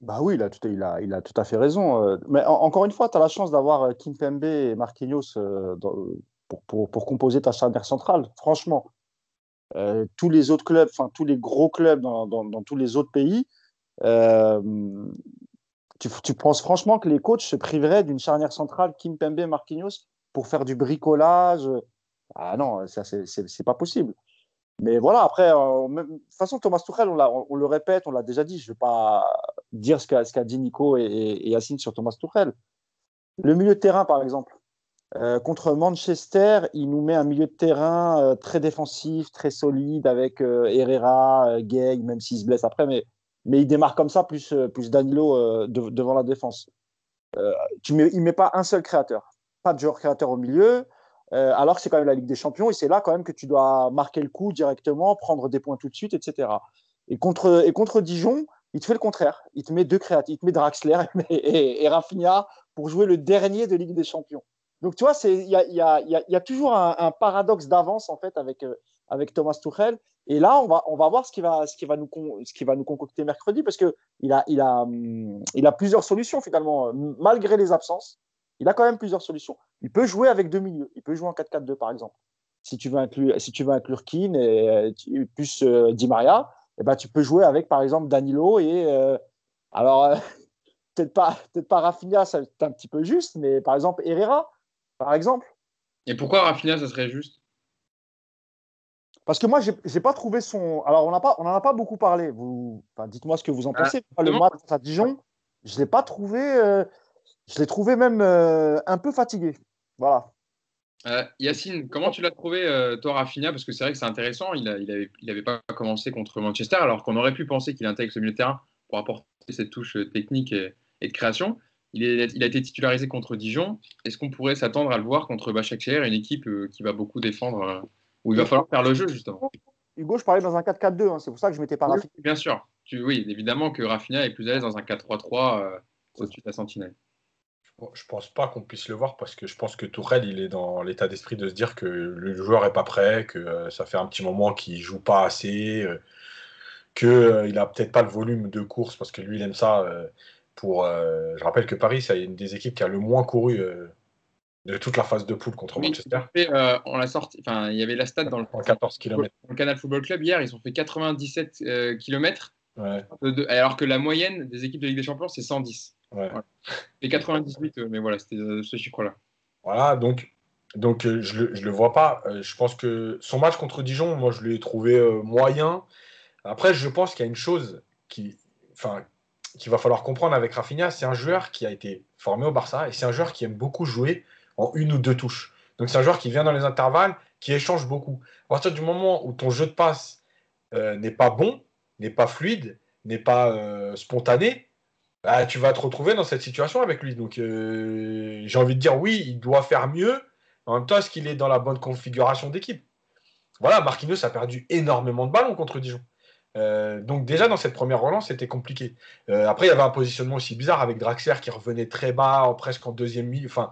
Speaker 2: Bah oui, il a, tout, il, a, tout à fait raison. Euh. Mais encore une fois, tu as la chance d'avoir euh, Kim Pembe et Marquinhos euh, pour, composer ta charnière centrale. Franchement, tous les autres clubs, enfin tous les gros clubs dans, tous les autres pays, tu, penses franchement que les coachs se priveraient d'une charnière centrale Kim Pembe Marquinhos pour faire du bricolage? Ah non, ça c'est pas possible. Mais voilà, après, de toute façon, Thomas Tuchel, on, on, le répète, on l'a déjà dit, je ne vais pas dire ce qu'a dit Nico et, et, Yacine sur Thomas Tuchel. Le milieu de terrain, par exemple, euh, contre Manchester, il nous met un milieu de terrain euh, très défensif, très solide, avec Herrera, Gay, même s'il se blesse après, mais, il démarre comme ça, plus, plus Danilo devant la défense. il ne met pas un seul créateur, pas de joueur créateur au milieu. Euh, alors que c'est quand même la Ligue des Champions et c'est là quand même que tu dois marquer le coup directement, prendre des points tout de suite, etc. Et contre, et contre Dijon, il te fait le contraire. Il te met deux créatifs, il te met Draxler et, et, Rafinha pour jouer le dernier de Ligue des Champions. Donc tu vois, il y a, toujours un, paradoxe d'avance en fait avec, euh, avec Thomas Tuchel. Et là, on va, voir ce qui va, nous, concocter mercredi parce qu'il a, il a, plusieurs solutions finalement, malgré les absences. Il a quand même plusieurs solutions. Il peut jouer avec deux milieux. Il peut jouer en 4-4-2, par exemple. Si tu veux inclure, si tu veux inclure Keane et plus euh, Di Maria, eh ben, tu peux jouer avec, par exemple, Danilo et. Euh, alors, euh, peut-être pas, peut pas Rafinha, c'est un petit peu juste, mais par exemple, Herrera, par exemple.
Speaker 1: Et pourquoi Rafinha, ça serait juste?
Speaker 2: Parce que moi, je n'ai pas trouvé son. Alors, on n'en a pas beaucoup parlé. Vous... dites-moi ce que vous en ah, pensez. le match à Dijon, je ne l'ai pas trouvé. Je l'ai trouvé même euh, un peu fatigué. Voilà.
Speaker 1: Euh, Yacine, comment tu l'as trouvé, euh, toi, Rafinha? Parce que c'est vrai que c'est intéressant. Il n'avait il pas commencé contre Manchester, alors qu'on aurait pu penser qu'il intègre ce milieu de terrain pour apporter cette touche technique et, de création. Il, il, a été titularisé contre Dijon. Est-ce qu'on pourrait s'attendre à le voir contre Başakşehir, une équipe qui va beaucoup défendre, où il va falloir faire le jeu, justement?
Speaker 2: Hugo, je parlais dans un 4-4-2. Hein, c'est pour ça que je m'étais pas
Speaker 1: oui, Bien sûr. Tu, oui, évidemment que Rafinha est plus à l'aise dans un 4-3-3 au-dessus de la sentinelle.
Speaker 4: Je pense pas qu'on puisse le voir parce que je pense que Tourelle, il est dans l'état d'esprit de se dire que le joueur est pas prêt, que euh, ça fait un petit moment qu'il joue pas assez, euh, qu'il euh, n'a peut-être pas le volume de course parce que lui, il aime ça. pour, je rappelle que Paris, c'est une des équipes qui a le moins couru de toute la phase de poule contre Manchester.
Speaker 1: on l'a sorti, enfin, il y avait la stat dans le, 14 km. Dans le Canal Football Club hier, ils ont fait 97 km, alors que la moyenne des équipes de Ligue des Champions, c'est 110. Ouais. Et 98, euh, mais voilà, c'était euh, ce chiffre-là.
Speaker 4: Voilà, donc, donc euh, je ne le, vois pas. je pense que son match contre Dijon, moi, je l'ai trouvé moyen. Après, je pense qu'il y a une chose qui, enfin, qu'il va falloir comprendre avec Rafinha, c'est un joueur qui a été formé au Barça et c'est un joueur qui aime beaucoup jouer en une ou deux touches. Donc c'est un joueur qui vient dans les intervalles, qui échange beaucoup. À partir du moment où ton jeu de passe n'est pas bon, n'est pas fluide, n'est pas spontané, bah, tu vas te retrouver dans cette situation avec lui. Donc, euh, j'ai envie de dire oui, il doit faire mieux. En même temps, est-ce qu'il est dans la bonne configuration d'équipe? Voilà, Marquinhos a perdu énormément de ballons contre Dijon. Euh, donc déjà dans cette première relance, c'était compliqué. Euh, après, il y avait un positionnement aussi bizarre avec Draxler qui revenait très bas, presque en deuxième milieu. Enfin,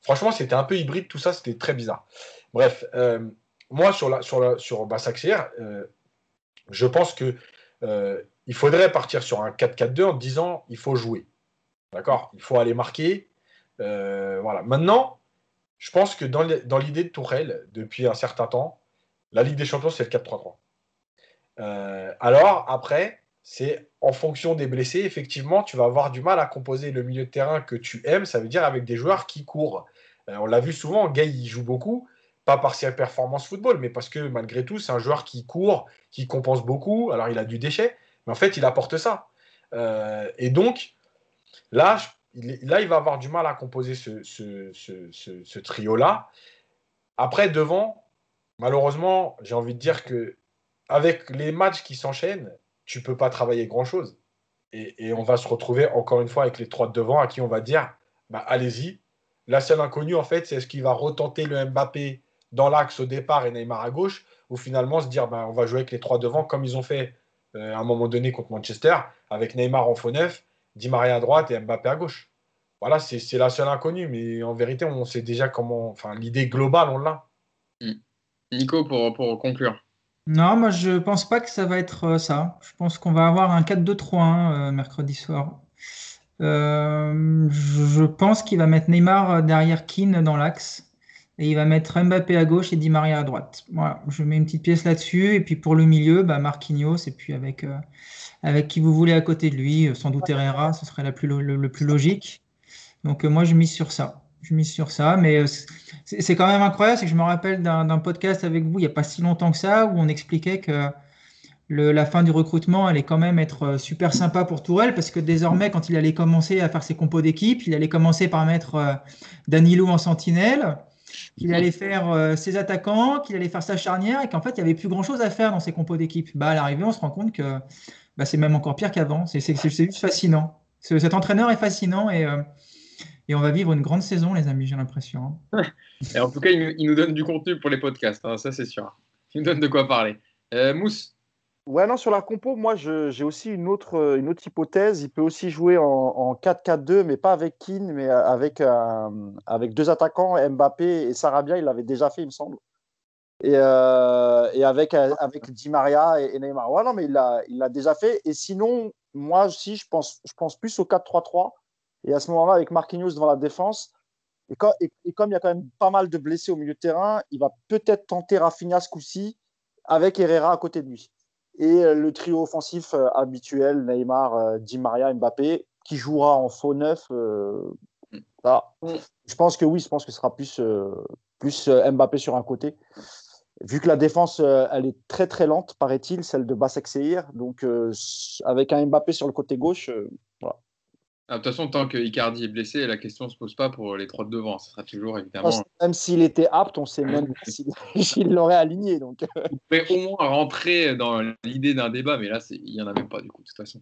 Speaker 4: franchement, c'était un peu hybride, tout ça, c'était très bizarre. Bref, moi sur la sur sur je pense que il faudrait partir sur un 4-4-2 en disant il faut jouer. D'accord? Il faut aller marquer. Euh, voilà. Maintenant, je pense que dans l'idée de Tourelle, depuis un certain temps, la Ligue des Champions, c'est le 4-3-3. Euh, alors, après, c'est en fonction des blessés, effectivement, tu vas avoir du mal à composer le milieu de terrain que tu aimes, ça veut dire avec des joueurs qui courent. Euh, on l'a vu souvent, Gay, il joue beaucoup, pas par ses performances football, mais parce que malgré tout, c'est un joueur qui court, qui compense beaucoup. Alors, il a du déchet, mais en fait, il apporte ça. Euh, et donc, là, là, il va avoir du mal à composer ce, ce, trio-là. Après, devant, malheureusement, j'ai envie de dire que avec les matchs qui s'enchaînent, tu peux pas travailler grand-chose. Et, on va se retrouver encore une fois avec les trois de devant à qui on va dire bah, allez-y. La seule inconnue, en fait, c'est est-ce qu'il va retenter le Mbappé dans l'axe au départ et Neymar à gauche, ou finalement se dire bah, on va jouer avec les trois devant comme ils ont fait à un moment donné contre Manchester, avec Neymar en faux neuf, Di Maria à droite et Mbappé à gauche. Voilà, c'est la seule inconnue, mais en vérité, on sait déjà comment. Enfin, l'idée globale, on l'a.
Speaker 1: Hmm. Nico, pour, pour conclure.
Speaker 3: Non, moi je pense pas que ça va être euh, ça. Je pense qu'on va avoir un 4-2-3-1 euh, mercredi soir. je pense qu'il va mettre Neymar derrière Keane dans l'axe et il va mettre Mbappé à gauche et Di Maria à droite. Voilà, je mets une petite pièce là-dessus. Et puis pour le milieu, bah Marquinhos, et puis avec, euh, avec qui vous voulez à côté de lui, euh, sans doute Herrera, ce serait le, plus logique. Donc euh, moi, je mise sur ça. Je mise sur ça. Mais c'est quand même incroyable, c'est que je me rappelle d'un podcast avec vous il n'y a pas si longtemps que ça, où on expliquait que la fin du recrutement allait quand même être super sympa pour Tourelle, parce que désormais, quand il allait commencer à faire ses compos d'équipe, il allait commencer par mettre Danilo en sentinelle qu'il allait faire euh, ses attaquants, qu'il allait faire sa charnière et qu'en fait, il n'y avait plus grand-chose à faire dans ses compos d'équipe. Bah, à l'arrivée, on se rend compte que bah, c'est même encore pire qu'avant. C'est juste fascinant. Cet entraîneur est fascinant et, euh, et, on va vivre une grande saison, les amis, j'ai l'impression.
Speaker 1: Hein. en tout cas, il, nous donne du contenu pour les podcasts, hein, ça c'est sûr. Il nous donne de quoi parler. Euh, Mousse,
Speaker 2: Ouais, non, sur la compo, moi, j'ai aussi une autre, euh, une autre hypothèse. Il peut aussi jouer en, 4-4-2, mais pas avec Keane, mais avec, euh, avec deux attaquants, Mbappé et Sarabia. Il l'avait déjà fait, il me semble. Et, euh, et avec, avec Di Maria et, Neymar. Ouais, non, mais il l'a déjà fait. Et sinon, moi aussi, je pense, je pense plus au 4-3-3. Et à ce moment-là, avec Marquinhos devant la défense, et, et, comme il y a quand même pas mal de blessés au milieu de terrain, il va peut-être tenter Rafinha ce coup-ci avec Herrera à côté de lui et euh, le trio offensif euh, habituel, Neymar, euh, Di Maria, Mbappé, qui jouera en faux neuf. Je pense que oui, je pense que ce sera plus, plus Mbappé sur un côté. Vu que la défense, elle est très très lente, paraît-il, celle de Basak Seir. Donc, avec un Mbappé sur le côté gauche, voilà.
Speaker 1: Ah, de toute façon, tant que Icardi est blessé, la question ne se pose pas pour les trois de devant. Ce sera toujours évidemment.
Speaker 2: Même s'il était apte, on sait même s'il l'aurait aligné. Donc.
Speaker 1: Pouvez au moins rentrer dans l'idée d'un débat, mais là, il n'y en a même pas du coup, de toute façon.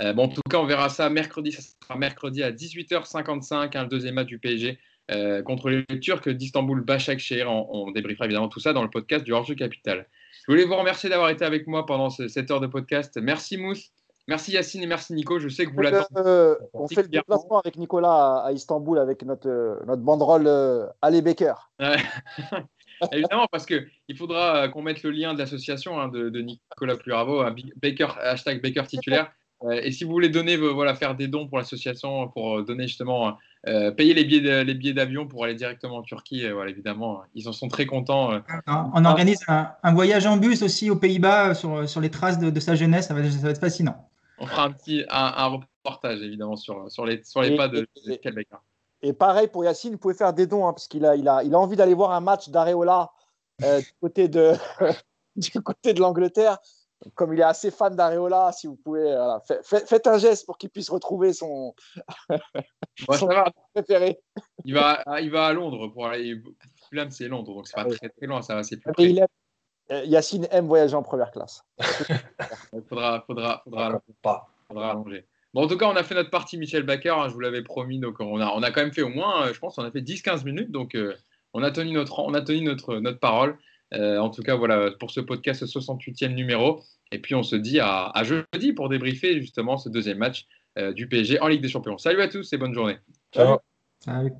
Speaker 1: Euh, bon, en tout cas, on verra ça mercredi. Ça sera mercredi à 18h55, hein, le deuxième match du PSG euh, contre les Turcs d'Istanbul, Bachak Shehir. On, on, débriefera évidemment tout ça dans le podcast du Hors-jeu Capital. Je voulais vous remercier d'avoir été avec moi pendant cette heure de podcast. Merci Mousse. Merci Yacine et merci Nico. Je sais que vous l'attendez.
Speaker 2: Euh, on fait le déplacement avec Nicolas à, Istanbul avec notre, euh, notre banderole euh, Ali Baker.
Speaker 1: Évidemment, parce qu'il faudra euh, qu'on mette le lien de l'association hein, de, Nicolas Pluravo, Baker, hashtag Baker titulaire. et si vous voulez donner, voilà, faire des dons pour l'association, pour donner justement, payer les billets, les billets d'avion pour aller directement en Turquie, voilà, évidemment, ils en sont très contents.
Speaker 3: On organise un, voyage en bus aussi aux Pays-Bas sur, sur les traces de, sa jeunesse, ça va être fascinant
Speaker 1: on fera un petit un, reportage évidemment sur, sur, les, sur les pas de, de
Speaker 2: Et pareil pour Yacine, vous pouvez faire des dons hein, parce qu'il a, il a, il a envie d'aller voir un match d'Areola euh, du côté de, du côté de l'Angleterre. Comme il est assez fan d'Areola, si vous pouvez, faites, un geste pour qu'il puisse retrouver son, préféré.
Speaker 1: Il va, il va à Londres pour aller. Fulham, c'est Londres, donc c'est pas très, très loin, ça va, c'est plus
Speaker 2: euh, Yacine aime voyager en première classe.
Speaker 1: Il faudra, faudra, faudra, pas. faudra allonger. Bon, en tout cas, on a fait notre partie Michel Baker, hein, je vous l'avais promis. Donc, on a, on a quand même fait au moins, euh, je pense, on a fait 10-15 minutes. Donc, euh, on a tenu notre, on a tenu notre, notre parole. en tout cas, voilà, pour ce podcast 68e numéro. Et puis, on se dit à, à jeudi pour débriefer justement ce deuxième match du PSG en Ligue des Champions. Salut à tous et bonne journée.
Speaker 4: Ciao. Salut.